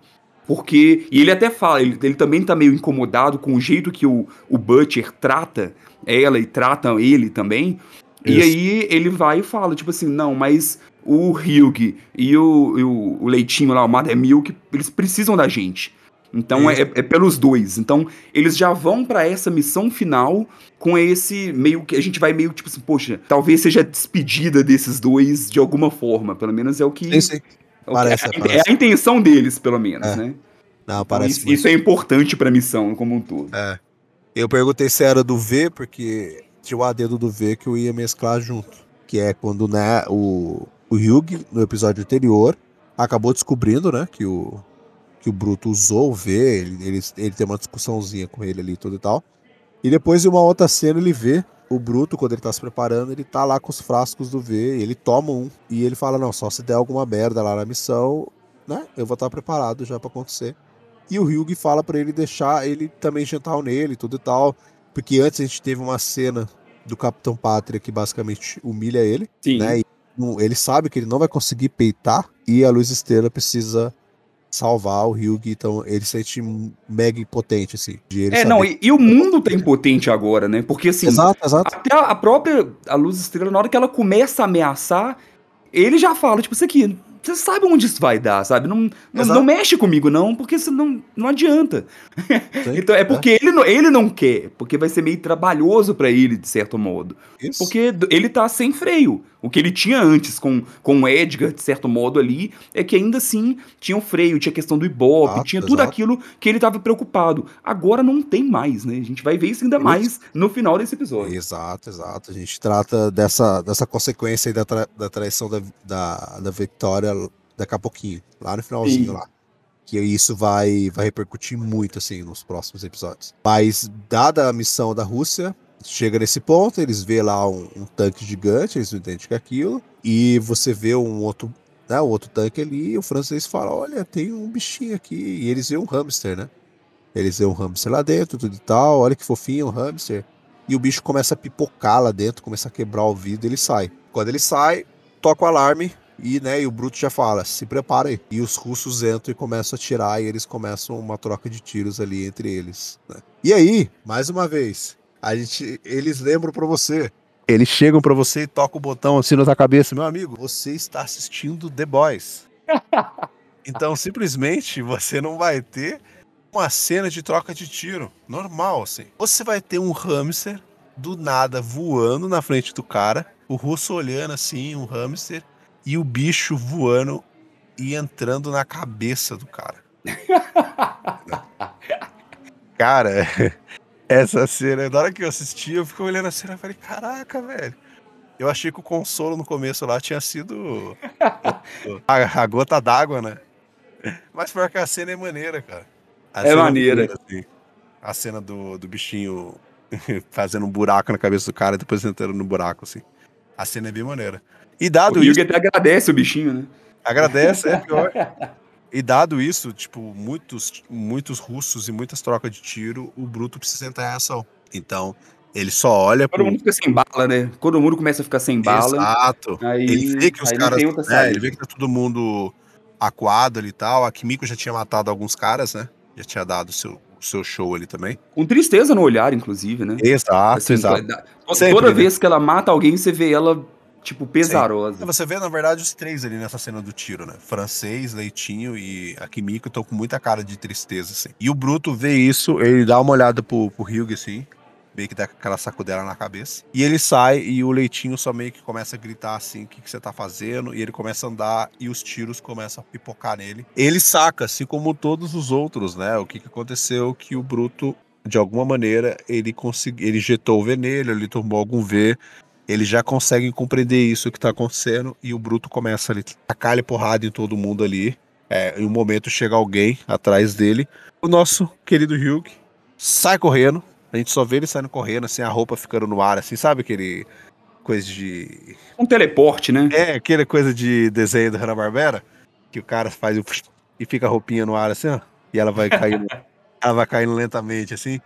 Porque. E ele até fala, ele, ele também tá meio incomodado com o jeito que o, o Butcher trata ela e trata ele também. Isso. E aí ele vai e fala, tipo assim, não, mas o Hugh e o, e o, o Leitinho lá, o Mothermilk, eles precisam da gente. Então é, é, pelos dois. Então eles já vão para essa missão final com esse meio que a gente vai meio tipo assim, poxa, talvez seja despedida desses dois de alguma forma. Pelo menos é o que, sim, sim. Parece, é, parece. é a intenção deles, pelo menos, é. né? Não, parece isso, isso, é importante pra missão como um todo. É. Eu perguntei se era do V, porque tinha o adendo do V que eu ia mesclar junto. Que é quando, né, o, o Hugh, no episódio anterior, acabou descobrindo, né, que o, que o Bruto usou o V, ele, ele, ele tem uma discussãozinha com ele ali e tudo e tal. E depois, em uma outra cena, ele vê o Bruto, quando ele tá se preparando, ele tá lá com os frascos do V, ele toma um e ele fala: Não, só se der alguma merda lá na missão, né? Eu vou estar preparado já para acontecer. E o Hugh fala para ele deixar ele também jantar nele, tudo e tal. Porque antes a gente teve uma cena do Capitão Pátria que basicamente humilha ele. Sim. Né? E ele sabe que ele não vai conseguir peitar e a Luz Estrela precisa salvar o Hugh, então ele se sente mega impotente, assim. é, não, e, e, o mundo tá impotente agora, né? Porque assim, exato, exato. até a, a própria a Luz Estrela, na hora que ela começa a ameaçar, ele já fala, tipo, isso aqui, você sabe onde isso vai dar, sabe? Não, não, não, mexe comigo, não, porque não, não adianta. então é porque é. Ele, não, ele não quer, porque vai ser meio trabalhoso para ele, de certo modo. Isso. Porque ele tá sem freio. O que ele tinha antes com, com o Edgar, de certo modo, ali, é que ainda assim tinha o freio, tinha a questão do Ibope, tinha tudo exato. aquilo que ele tava preocupado. Agora não tem mais, né? A gente vai ver isso ainda mais no final desse episódio. Exato, exato. A gente trata dessa, dessa consequência aí da, tra da traição da, da, da Vitória daqui a pouquinho, lá no finalzinho Sim. lá. Que isso vai, vai repercutir muito, assim, nos próximos episódios. Mas, dada a missão da Rússia, chega nesse ponto, eles vê lá um, um tanque gigante, eles não entendem que é aquilo, e você vê um outro, né, um outro tanque ali, e o francês fala, olha, tem um bichinho aqui, e eles vê um hamster, né? Eles vê um hamster lá dentro, tudo e tal, olha que fofinho um hamster. E o bicho começa a pipocar lá dentro, começa a quebrar o vidro ele sai. Quando ele sai, toca o alarme, e, né, e o Bruto já fala, se prepara aí. E os russos entram e começam a tirar, e eles começam uma troca de tiros ali entre eles. Né? E aí, mais uma vez, a gente, eles lembram para você. Eles chegam para você e tocam o botão assim na tua cabeça, meu amigo, você está assistindo The Boys. então, simplesmente, você não vai ter uma cena de troca de tiro normal, assim. Você vai ter um hamster do nada voando na frente do cara, o russo olhando assim, um hamster, e o bicho voando e entrando na cabeça do cara. cara, essa cena, na hora que eu assisti, eu fico olhando a cena e falei, caraca, velho. Eu achei que o consolo no começo lá tinha sido a, a gota d'água, né? Mas pior que a cena é maneira, cara. A é maneira. assim. A cena do, do bichinho fazendo um buraco na cabeça do cara e depois entrando no buraco, assim. A cena é bem maneira. E dado o isso. até agradece o bichinho, né? Agradece, é pior. E dado isso, tipo, muitos, muitos russos e muitas trocas de tiro, o Bruto precisa entrar em ação. Então, ele só olha. Todo pro... mundo fica sem bala, né? Todo mundo começa a ficar sem bala. Exato. Aí, ele vê que os caras. É, ele vê que tá todo mundo aquado ali e tal. A Kimiko já tinha matado alguns caras, né? Já tinha dado o seu, seu show ali também. Com tristeza no olhar, inclusive, né? Exato, assim, exato. Toda, Sempre, né? vez que ela mata alguém, você vê ela tipo, pesarosa. Sim. Você vê, na verdade, os três ali nessa cena do tiro, né? Francês, Leitinho e a Kimiko estão com muita cara de tristeza, assim. E o Bruto vê isso, ele dá uma olhada pro, pro Hugh, assim, meio que dá aquela sacudela na cabeça. E ele sai e o Leitinho só meio que começa a gritar assim, o que, que você tá fazendo? E ele começa a andar e os tiros começam a pipocar nele. Ele saca, assim como todos os outros, né? O que, que aconteceu que o Bruto de alguma maneira ele conseguiu, ele injetou o veneno, ele tomou algum V eles já conseguem compreender isso que tá acontecendo e o Bruto começa ali tacar porrada em todo mundo ali. É, em um momento chega alguém atrás dele. O nosso querido Hugh sai correndo. A gente só vê ele saindo correndo, assim, a roupa ficando no ar, assim, sabe aquele coisa de. Um teleporte, né? É, aquela coisa de desenho do Hanna-Barbera, que o cara faz o. e fica a roupinha no ar, assim, ó. E ela vai caindo. ela vai caindo lentamente, assim.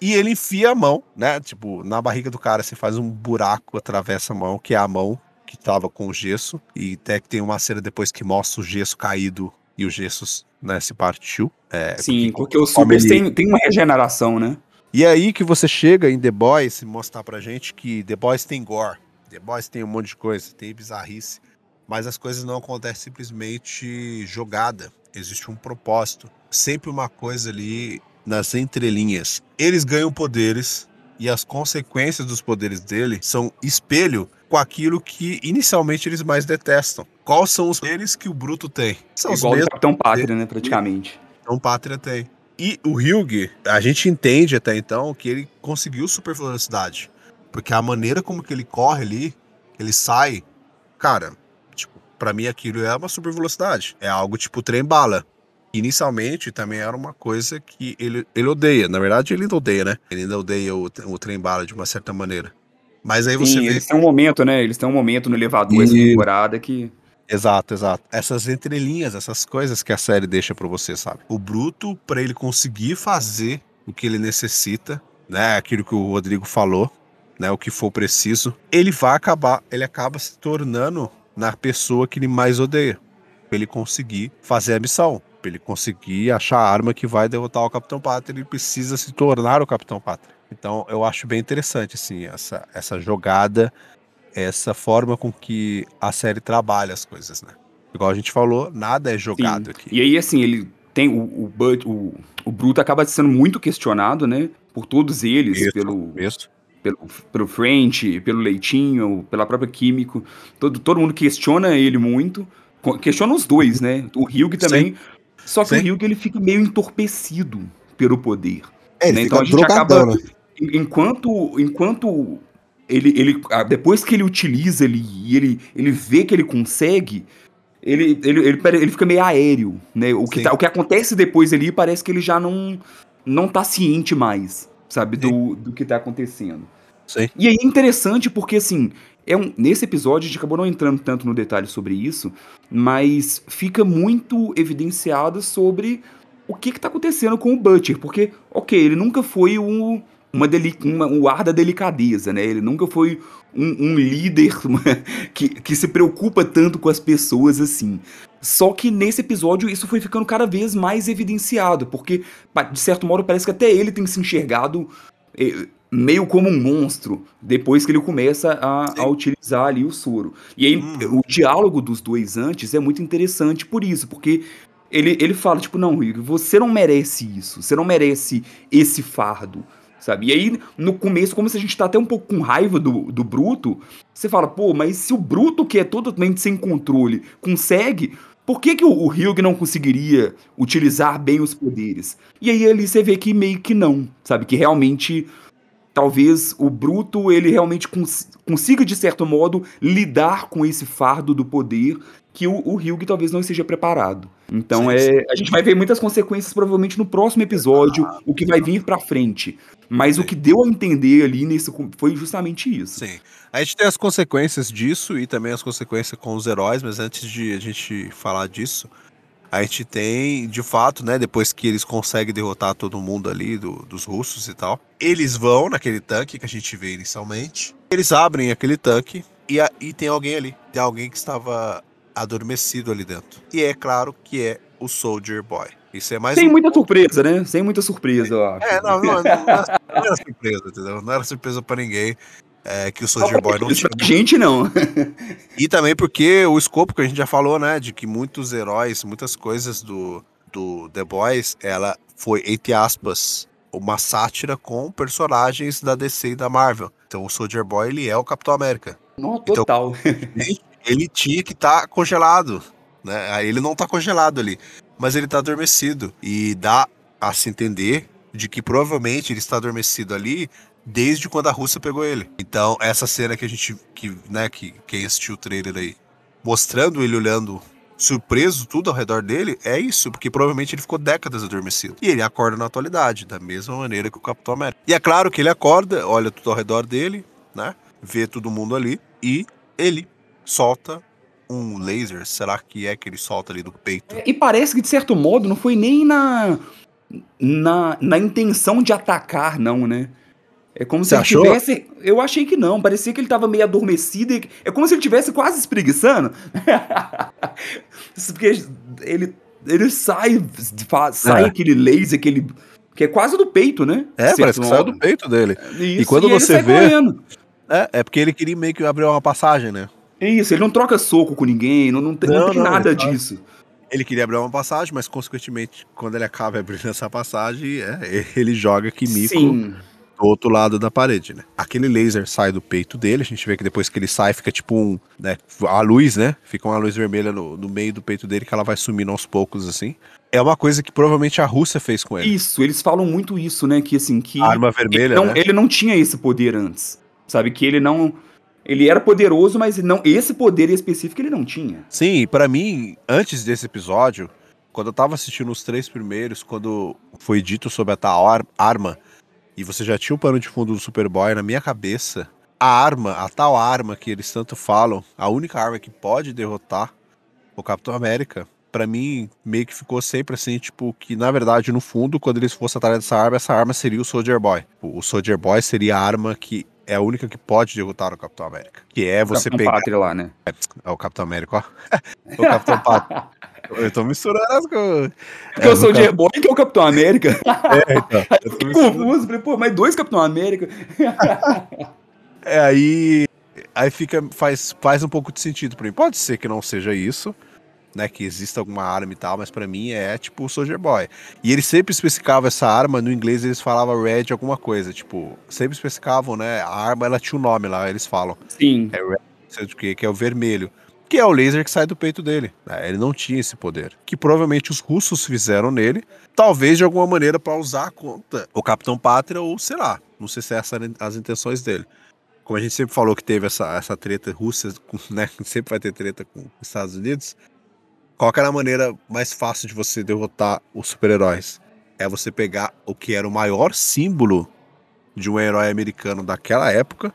E ele enfia a mão, né? Tipo, na barriga do cara, você faz um buraco, atravessa a mão, que é a mão que tava com gesso. E até que tem uma cena depois que mostra o gesso caído e o gesso né, se partiu. É, Sim, porque, porque o Super ele... tem, tem uma regeneração, né? E é aí que você chega em The Boys e mostrar pra gente que The Boys tem gore. The Boys tem um monte de coisa, tem bizarrice. Mas as coisas não acontecem simplesmente jogada. Existe um propósito. Sempre uma coisa ali nas entrelinhas. Eles ganham poderes e as consequências dos poderes dele são espelho com aquilo que inicialmente eles mais detestam. Quais são os poderes que o Bruto tem? São Igual os mesmos o Capitão Pátria, né, praticamente. Capitão Pátria tem. E o Hyug, a gente entende até então que ele conseguiu super velocidade. Porque a maneira como que ele corre ali, ele sai, cara, tipo, pra mim aquilo é uma super velocidade. É algo tipo trem-bala. Inicialmente também era uma coisa que ele, ele odeia. Na verdade, ele ainda odeia, né? Ele ainda odeia o, o trem-bala de uma certa maneira. Mas aí você Sim, vê. eles têm um momento, né? Eles têm um momento no elevador essa E- temporada que. Exato, exato. Essas entrelinhas, essas coisas que a série deixa pra você, sabe? O Bruto, pra ele conseguir fazer o que ele necessita, né? Aquilo que o Rodrigo falou, né? O que for preciso, ele vai acabar, ele acaba se tornando na pessoa que ele mais odeia. Pra ele conseguir fazer a missão. Pra ele conseguir achar a arma que vai derrotar o Capitão Pátria, ele precisa se tornar o Capitão Pátria. Então eu acho bem interessante, assim, essa, essa jogada essa forma com que a série trabalha as coisas, né? Igual a gente falou, nada é jogado Sim. aqui. E aí, assim, ele tem. O, o, Bud- o, o Bruto acaba sendo muito questionado, né? Por todos eles, Isso, pelo, Isso. pelo, pelo French, pelo Leitinho, pela própria Químico. Todo, todo mundo questiona ele muito. Questiona os dois, né? O Hugh também. Só que Sim. o Hugh ele fica meio entorpecido pelo poder. É, né? Então a gente acaba. en- Enquanto, enquanto ele, ele. ah, Depois que ele utiliza ele, e ele, ele vê que ele consegue. Ele, ele, ele, ele fica meio aéreo, né? O que, tá- o que acontece depois ali parece que ele já não, não tá ciente mais, sabe? Do, do que tá acontecendo. Sim. E aí é interessante porque, assim, é um, nesse episódio a gente acabou não entrando tanto no detalhe sobre isso, mas fica muito evidenciado sobre o que que tá acontecendo com o Butcher, porque, ok, ele nunca foi um, uma deli uma, um ar da delicadeza, né? Ele nunca foi um, um líder que, que se preocupa tanto com as pessoas assim. Só que nesse episódio isso foi ficando cada vez mais evidenciado, porque, de certo modo, parece que até ele tem se enxergado eh, meio como um monstro depois que ele começa a, a utilizar ali o soro. E aí Hum. o diálogo dos dois antes é muito interessante por isso, porque ele, ele fala, tipo, não, Rick, você não merece isso, você não merece esse fardo, sabe? E aí, no começo, como se a gente tá até um pouco com raiva do, do Bruto, você fala, pô, mas se o Bruto, que é totalmente sem controle, consegue, por que, que o, o não conseguiria utilizar bem os poderes? E aí ali você vê que meio que não, sabe? Que realmente talvez o Bruto ele realmente cons- consiga, de certo modo, lidar com esse fardo do poder que o, o Hugh talvez não esteja preparado. Então é, a gente vai ver muitas consequências provavelmente no próximo episódio, o que vai vir pra frente. Mas o Sim. que deu a entender ali nesse com- foi justamente isso. Sim. A gente tem as consequências disso e também as consequências com os heróis, mas antes de a gente falar disso, a gente tem, de fato, né, depois que eles conseguem derrotar todo mundo ali, do- dos russos e tal, eles vão naquele tanque que a gente vê inicialmente, eles abrem aquele tanque e, a- e tem alguém ali, tem alguém que estava adormecido ali dentro. E é claro que é o Soldier Boy. Isso é mais Sem um muita surpresa, né? Sem muita surpresa, eu acho. é, não, não, não, era, não era surpresa, entendeu? Não era surpresa pra ninguém é, que o Soldier Boy não tinha. pra gente não. E também porque o escopo que a gente já falou, né? De que muitos heróis, muitas coisas do, do The Boys, ela foi, entre aspas, uma sátira com personagens da DC e da Marvel. Então o Soldier Boy, ele é o Capitão América. Não, total. Ele tinha que estar congelado, né? Ele não tá congelado ali, mas ele tá adormecido. E dá a se entender de que provavelmente ele está adormecido ali desde quando a Rússia pegou ele. Então, essa cena que a gente, que, né, que quem assistiu o trailer aí, mostrando ele olhando surpreso tudo ao redor dele, é isso, porque provavelmente ele ficou décadas adormecido. E ele acorda na atualidade, da mesma maneira que o Capitão América. E é claro que ele acorda, olha tudo ao redor dele, né? Vê todo mundo ali e ele solta um laser. Será que é que ele solta ali do peito? E parece que, de certo modo, não foi nem na, na, na intenção de atacar, não, né? É como se Você ele achou? tivesse. Eu achei que não, parecia que ele tava meio adormecido. E... É como se ele tivesse quase espreguiçando. Porque ele, ele sai, sai É. aquele laser, aquele. Que é quase do peito, né? É, parece que saiu do peito dele. Isso, quando ele você sai vê- correndo. É, é porque ele queria meio que abrir uma passagem, né? Isso, ele não troca soco com ninguém, não, não tem, não Não, tem nada disso. Ele queria abrir uma passagem, mas consequentemente, quando ele acaba abrindo essa passagem, é, ele joga Kimiko Sim. do outro lado da parede, né? Aquele laser sai do peito dele, a gente vê que depois que ele sai, fica tipo um, né, a luz, né? Fica uma luz vermelha no, no meio do peito dele que ela vai sumindo aos poucos, assim. É uma coisa que provavelmente a Rússia fez com ele. Isso, eles falam muito isso, né? Que assim, que A arma vermelha, ele, não, né? ele não tinha esse poder antes. Sabe que ele não. Ele era poderoso, mas não esse poder específico ele não tinha. Sim, para mim, antes desse episódio, quando eu tava assistindo os três primeiros, quando foi dito sobre a tal arma, e você já tinha o pano de fundo do Superboy na minha cabeça, a arma, a tal arma que eles tanto falam, a única arma que pode derrotar o Capitão América, para mim meio que ficou sempre assim, tipo, que na verdade no fundo, quando eles fossem atrás dessa arma, essa arma seria o Soldier Boy. O Soldier Boy seria a arma que é a única que pode derrotar o Capitão América. Que é você Capitão pegar. Pátria lá, né? É, o Capitão América, ó. o Capitão Pátria. Eu tô misturando as coisas. Porque é, o Soldier Cap... Boy que é o Capitão América. É, então. Eu fiquei confuso, falei, pô, mas dois Capitão América. é, aí. Aí fica. Faz, faz um pouco de sentido pra mim. Pode ser que não seja isso né, que exista alguma arma e tal, mas para mim é tipo o Soldier Boy. E eles sempre especificavam essa arma, no inglês eles falavam Red alguma coisa, tipo, sempre especificavam, né, a arma ela tinha um nome lá, eles falam. Sim. É Red, não sei o que, que é o vermelho. Que é o laser que sai do peito dele. Né? Ele não tinha esse poder. Que provavelmente os russos fizeram nele, talvez de alguma maneira para usar contra o Capitão Pátria, ou sei lá. Não sei se essas eram as intenções dele como a gente sempre falou que teve essa, essa treta Rússia, né? Sempre vai ter treta com os Estados Unidos. Qual era a maneira mais fácil de você derrotar os super-heróis? É você pegar o que era o maior símbolo de um herói americano daquela época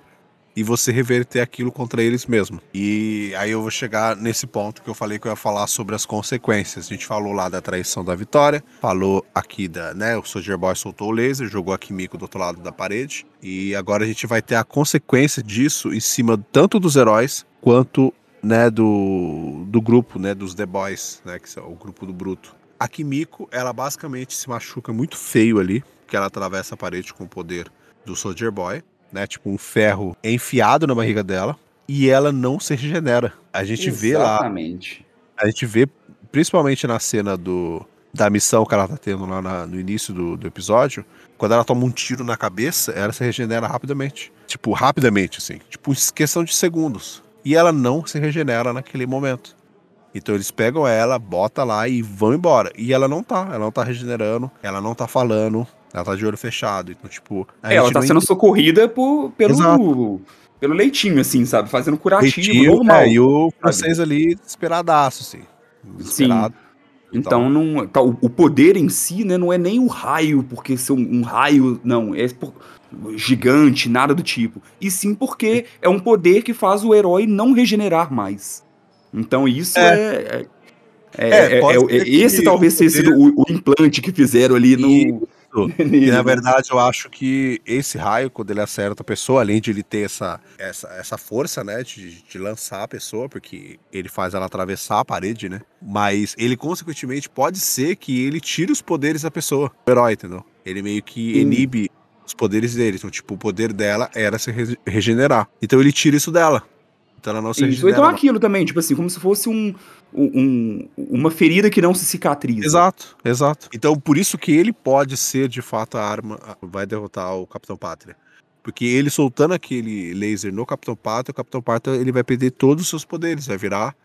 e você reverter aquilo contra eles mesmo. E aí eu vou chegar nesse ponto que eu falei que eu ia falar sobre as consequências. A gente falou lá da traição da vitória, falou aqui da, né, o Soldier Boy soltou o laser, jogou a Kimiko do outro lado da parede, e agora a gente vai ter a consequência disso em cima tanto dos heróis quanto né, do, do grupo, né, dos The Boys, né, que é o grupo do Bruto. A Kimiko, ela basicamente se machuca muito feio ali, que ela atravessa a parede com o poder do Soldier Boy, né, tipo um ferro enfiado na barriga dela, e ela não se regenera. A gente Exatamente. vê lá, a gente vê principalmente na cena do da missão que ela tá tendo lá na, no início do, do episódio, quando ela toma um tiro na cabeça, ela se regenera rapidamente. Tipo, rapidamente, assim. Tipo, questão de segundos e ela não se regenera naquele momento. Então eles pegam ela, bota lá e vão embora. E ela não tá, ela não tá regenerando, ela não tá falando, ela tá de olho fechado. Então, tipo. É, ela tá sendo socorrida por, pelo, pelo leitinho, assim, sabe? Fazendo curativo leitinho, normal. É, e o francês ali desesperadaço, assim. Desesperado. Sim. Então, não, tá, o, o, poder em si, né, não é nem o raio, porque ser um, um raio, não, é por, gigante, nada do tipo. E sim porque é um poder que faz o herói não regenerar mais. Então isso é. é, é, é, é esse talvez tenha sido o, o, implante que fizeram ali no. E, na verdade, eu acho que esse raio, quando ele acerta a pessoa, além de ele ter essa, essa, essa força, né, de, de lançar a pessoa, porque ele faz ela atravessar a parede, né? Mas ele, consequentemente, pode ser que ele tire os poderes da pessoa, o herói, entendeu? Ele meio que inibe os poderes dele. Então, tipo, o poder dela era se re regenerar. Então ele tira isso dela. Então ela não se isso, Então aquilo também, tipo assim, como se fosse um, um, uma ferida que não se cicatriza. Exato, exato. Então por isso que ele pode ser de fato a arma, vai derrotar o Capitão Pátria. Porque ele soltando aquele laser no Capitão Pátria, o Capitão Pátria ele vai perder todos os seus poderes, vai virar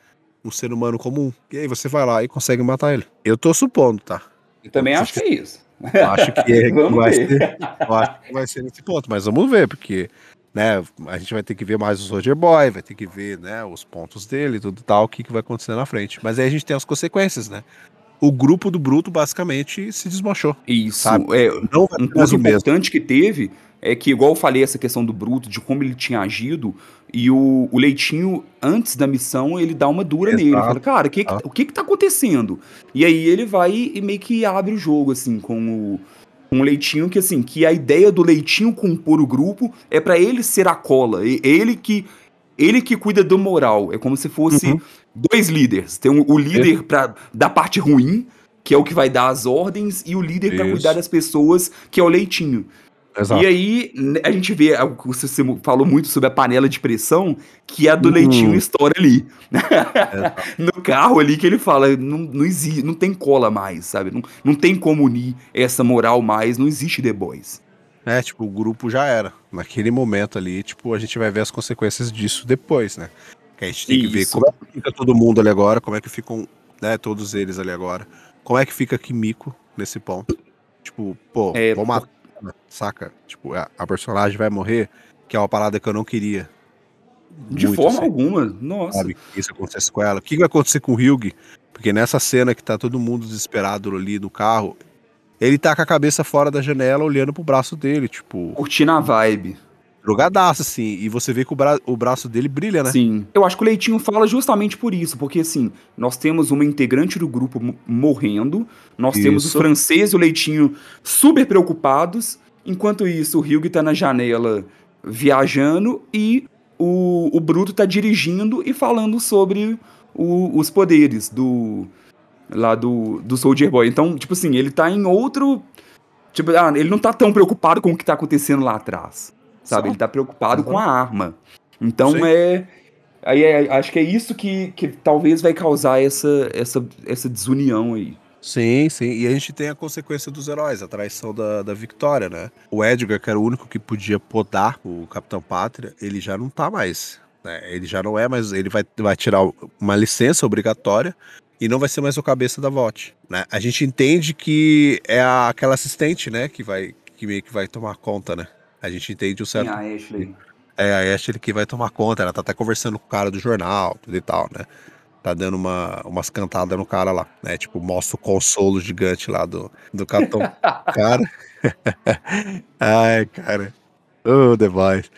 um ser humano comum. E aí você vai lá e consegue matar ele. Eu tô supondo, tá? Eu também acho que é isso. Acho que é, vai ser, acho que vai ser nesse ponto, mas vamos ver, porque né, a gente vai ter que ver mais o Soldier Boy, vai ter que ver né, os pontos dele, tudo tal, o que, que vai acontecer na frente. Mas aí a gente tem as consequências, né? O grupo do Bruto basicamente se desmanchou. Isso, sabe? é Não um ponto importante que teve é que, igual eu falei, essa questão do Bruto, de como ele tinha agido, e o, o Leitinho, antes da missão, ele dá uma dura Exato. nele. Fala, cara, que que, o que que tá acontecendo? E aí ele vai e meio que abre o jogo, assim, com o, com o Leitinho, que assim, que a ideia do Leitinho compor o grupo é para ele ser a cola. Ele que ele que cuida do moral. É como se fosse uhum. dois líderes. Tem um, o líder é. pra, da parte ruim, que é o que vai dar as ordens, e o líder para cuidar das pessoas, que é o Leitinho. Exato. E aí, a gente vê, você falou muito sobre a panela de pressão, que a do uhum. leitinho estoura ali. no carro ali que ele fala, não, não existe, não tem cola mais, sabe? Não, não tem como unir essa moral mais, não existe The Boys. É, tipo, o grupo já era. Naquele momento ali, tipo, a gente vai ver as consequências disso depois, né? Que a gente tem Isso. que ver como é que fica todo mundo ali agora, como é que ficam, né, todos eles ali agora. Como é que fica Kimiko nesse ponto. Tipo, pô, é, vou matar saca? Tipo, a, a, personagem vai morrer. que é uma parada que eu não queria. De muito, forma assim, alguma. Nossa. Sabe, que isso acontece com ela. O que vai acontecer com o Hyug? Porque nessa cena que tá todo mundo desesperado ali no carro, ele tá com a cabeça fora da janela olhando pro braço dele, tipo, Curtindo a vibe. drogadaço, assim. E você vê que o, bra o braço dele brilha, né? Sim. Eu acho que o Leitinho fala justamente por isso, porque assim, nós temos uma integrante do grupo mo- morrendo, nós temos Isso. o francês e o Leitinho super preocupados, enquanto isso o Hugh tá na janela viajando e o, o Bruto tá dirigindo e falando sobre o- os poderes do lá do, do Soldier Boy. Então, tipo assim, ele tá em outro tipo, ah, ele não tá tão preocupado com o que tá acontecendo lá atrás. Sabe? Só. Ele tá preocupado Uhum. com a arma. Então Sim. é. Aí é- acho que é isso que, que talvez vai causar essa, essa, essa desunião aí. Sim, sim. E a gente tem a consequência dos heróis, a traição da, da Victoria, né? O Edgar, que era o único que podia podar o Capitão Pátria, ele já não tá mais. Né? Ele já não é mais. Ele vai, vai tirar uma licença obrigatória e não vai ser mais o cabeça da VOT. Né? A gente entende que é a- aquela assistente, né? Que vai. Que meio que vai tomar conta, né? A gente entende o certo. Sim, a Ashley. É a Ashley que vai tomar conta, ela tá até conversando com o cara do jornal, tudo e tal, né? Tá dando uma, umas cantadas no cara lá, né? Tipo, mostra o consolo gigante lá do, do Capitão. cara. Ai, cara. Oh, Boys.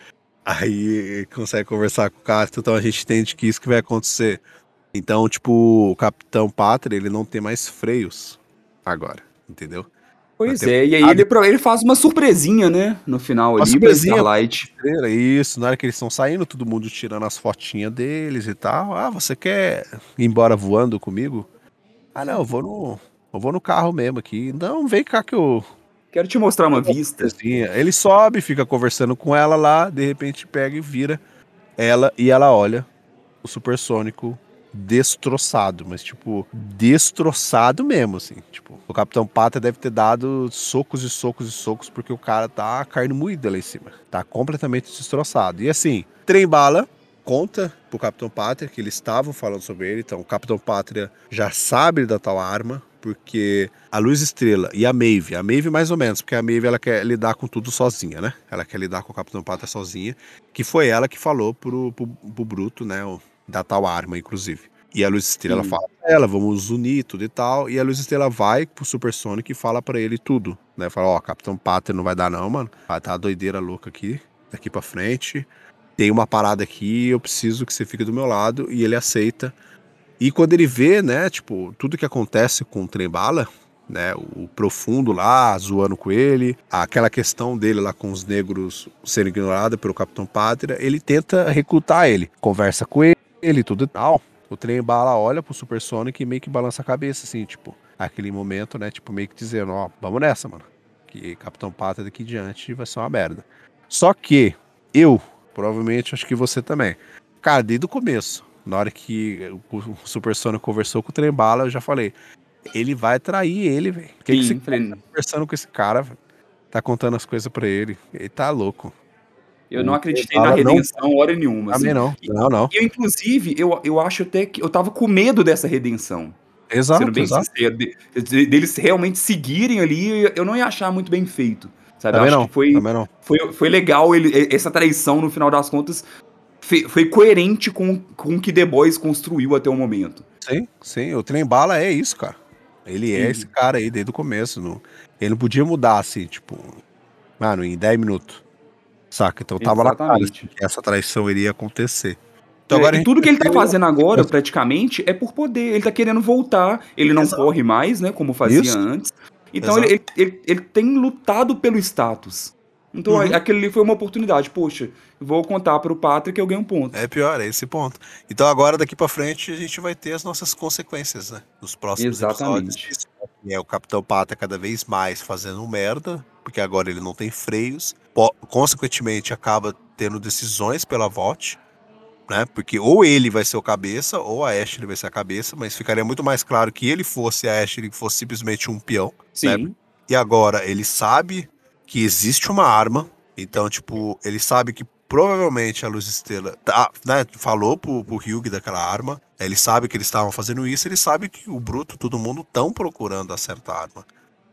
Aí consegue conversar com o cara, então a gente entende que isso que vai acontecer. Então, tipo, o Capitão Pátria, ele não tem mais freios agora, entendeu? Pois é, e aí Ah, ele, ele faz uma surpresinha, né? No final Uma ali, surpresinha. Starlight. Isso, na hora que eles estão saindo, todo mundo tirando as fotinhas deles e tal. Ah, você quer ir embora voando comigo? Ah, não, eu vou no, eu vou no carro mesmo aqui. Não, vem cá que eu. Quero te mostrar uma vista. Ele sobe, fica conversando com ela lá, de repente pega e vira ela e ela olha o supersônico destroçado, mas tipo, destroçado mesmo, assim. Tipo, o Capitão Pata deve ter dado socos e socos e socos, porque o cara tá carne moída lá em cima. Tá completamente destroçado. E assim, trem bala conta pro Capitão Pátria que eles estavam falando sobre ele, então o Capitão Pátria já sabe da tal arma, porque a Luz Estrela e a Maeve, a Maeve mais ou menos, porque a Maeve ela quer lidar com tudo sozinha, né? Ela quer lidar com o Capitão Pátria sozinha, que foi ela que falou pro, pro, pro Bruto, né, da tal arma, inclusive. E a Luz Estrela fala pra ela, vamos unir tudo e tal, e a Luz Estrela vai pro Supersonic e fala pra ele tudo, né? Fala, ó, Capitão Pátria não vai dar não, mano, vai tá uma doideira louca aqui, daqui pra frente, tem uma parada aqui, eu preciso que você fique do meu lado, e ele aceita. E quando ele vê, né, tipo, tudo que acontece com o Trembala, né, o profundo lá, zoando com ele, aquela questão dele lá com os negros sendo ignorada pelo Capitão Pátria, ele tenta recrutar ele, conversa com ele, tudo e tal. O Trembala olha pro Supersonic e meio que balança a cabeça, assim, tipo, aquele momento, né, tipo, meio que dizendo, ó, vamos nessa, mano, que Capitão Pátria daqui diante vai ser uma merda. Só que eu, provavelmente, acho que você também, cara, desde o começo, na hora que o o Supersonic conversou com o Trembala, eu já falei, ele vai trair ele, velho. Por que, que cara tá conversando com esse cara, velho? Tá contando as coisas pra ele. Ele tá louco. Eu não acreditei na Trembala não- redenção hora nenhuma. assim. Não. Não, não. E eu, inclusive, eu, eu acho até que eu tava com medo dessa redenção. Exato, sendo bem exato. sincero, de- de- deles realmente seguirem ali, eu não ia achar muito bem feito. Sabe? Também acho não, que foi, também não. foi, foi legal ele, essa traição, no final das contas, fe- foi coerente com, com o que The Boys construiu até o momento. Sim, sim. O Trem Bala é isso, cara. Ele é Sim. esse cara aí desde o começo. Não... Ele não podia mudar assim, tipo, mano, em 10 minutos. Saca? Então tava cara Exatamente. assim, que essa traição iria acontecer. Então É, agora e gente tudo que ele tá fazendo agora, praticamente, é por poder. Ele tá querendo voltar. Ele não Exato. corre mais, né? Como fazia Isso. antes. Então ele, ele- ele tem lutado pelo status. Então Uhum. aquele ali foi uma oportunidade. Poxa, vou contar pro Patrick que eu ganho um ponto. É pior, é esse ponto. Então agora, daqui pra frente, a gente vai ter as nossas consequências, né? Nos próximos Exatamente. episódios. É o Capitão Pata cada vez mais fazendo merda, porque agora ele não tem freios. Consequentemente, acaba tendo decisões pela VOT, né? Porque ou ele vai ser o cabeça, ou a Ashley vai ser a cabeça, mas ficaria muito mais claro que ele fosse a Ashley, que fosse simplesmente um peão. Sim. E agora ele sabe que existe uma arma. Então, tipo, ele sabe que provavelmente a Luz Estrela tá, né, falou pro, pro Hugh daquela arma. Ele sabe que eles estavam fazendo isso. Ele sabe que o Bruto, todo mundo estão procurando a certa arma.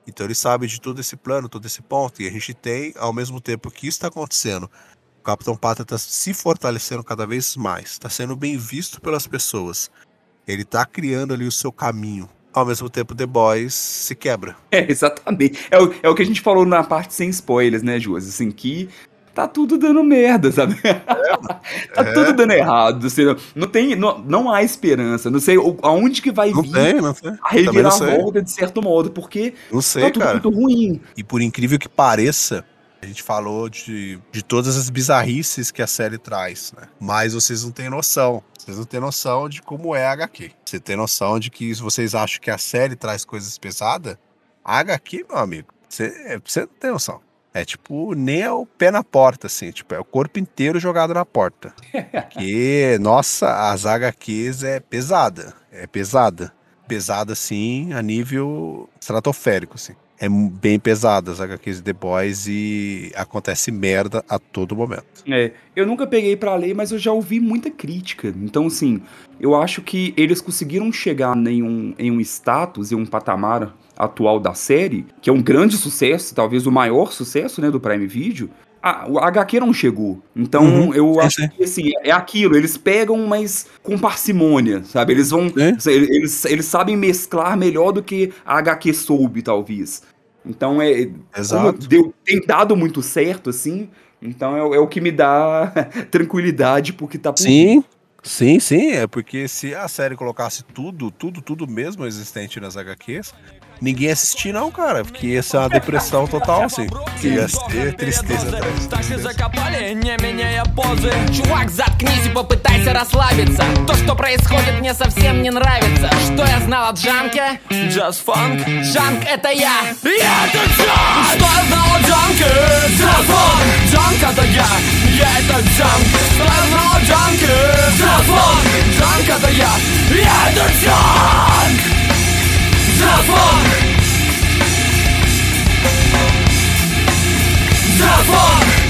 Então ele sabe de todo esse plano, todo esse ponto. E a gente tem, ao mesmo tempo que isso está acontecendo, O Capitão Pátria tá se fortalecendo cada vez mais, tá sendo bem visto pelas pessoas. Ele tá criando ali o seu caminho. Ao mesmo tempo, The Boys se quebra. É, exatamente. É o, é o que a gente falou na parte sem spoilers, né, Josi? Assim, que tá tudo dando merda, sabe? É, tá é. tudo dando errado. Assim, não, tem, não, não há esperança. Não sei aonde que vai não vir tem, não a reviravolta de certo modo, porque não sei, tá tudo cara. muito ruim. E por incrível que pareça, a gente falou de, de todas as bizarrices que a série traz, né? Mas vocês não têm noção. Vocês não têm noção de como é a HQ. Você tem noção de que se vocês acham que a série traz coisas pesadas, a HQ, meu amigo, você, você não tem noção. É tipo, nem é o pé na porta, assim, tipo, é o corpo inteiro jogado na porta. Porque, nossa, as HQs é pesada. É pesada. Pesada, assim, a nível estratosférico, assim é bem pesada as HQs de The Boys e acontece merda a todo momento. É, eu nunca peguei para ler, mas eu já ouvi muita crítica. Então, assim, eu acho que eles conseguiram chegar em um, em um status e um patamar atual da série, que é um grande sucesso, talvez o maior sucesso, né, do Prime Video, a, o HQ não chegou. Então, uhum, eu é, acho que assim, é aquilo, eles pegam, mas com parcimônia, sabe? Eles vão. É. Eles, eles sabem mesclar melhor do que a HQ soube, talvez. Então é. Exato. Deu, tem dado muito certo, assim. Então é, é o que me dá tranquilidade, porque tá por Sim. Sim, sim, é porque se a série colocasse tudo, tudo, tudo mesmo existente nas HQs, ninguém assistir, não, cara. Porque ia ser uma depressão total, assim. Ia ser tristeza я — это я Я — это Джанк! Что я знал о Джанк — это я Я — это Джанк я знал о Джанк — это я Я — это Джанк! Дракон! Дракон!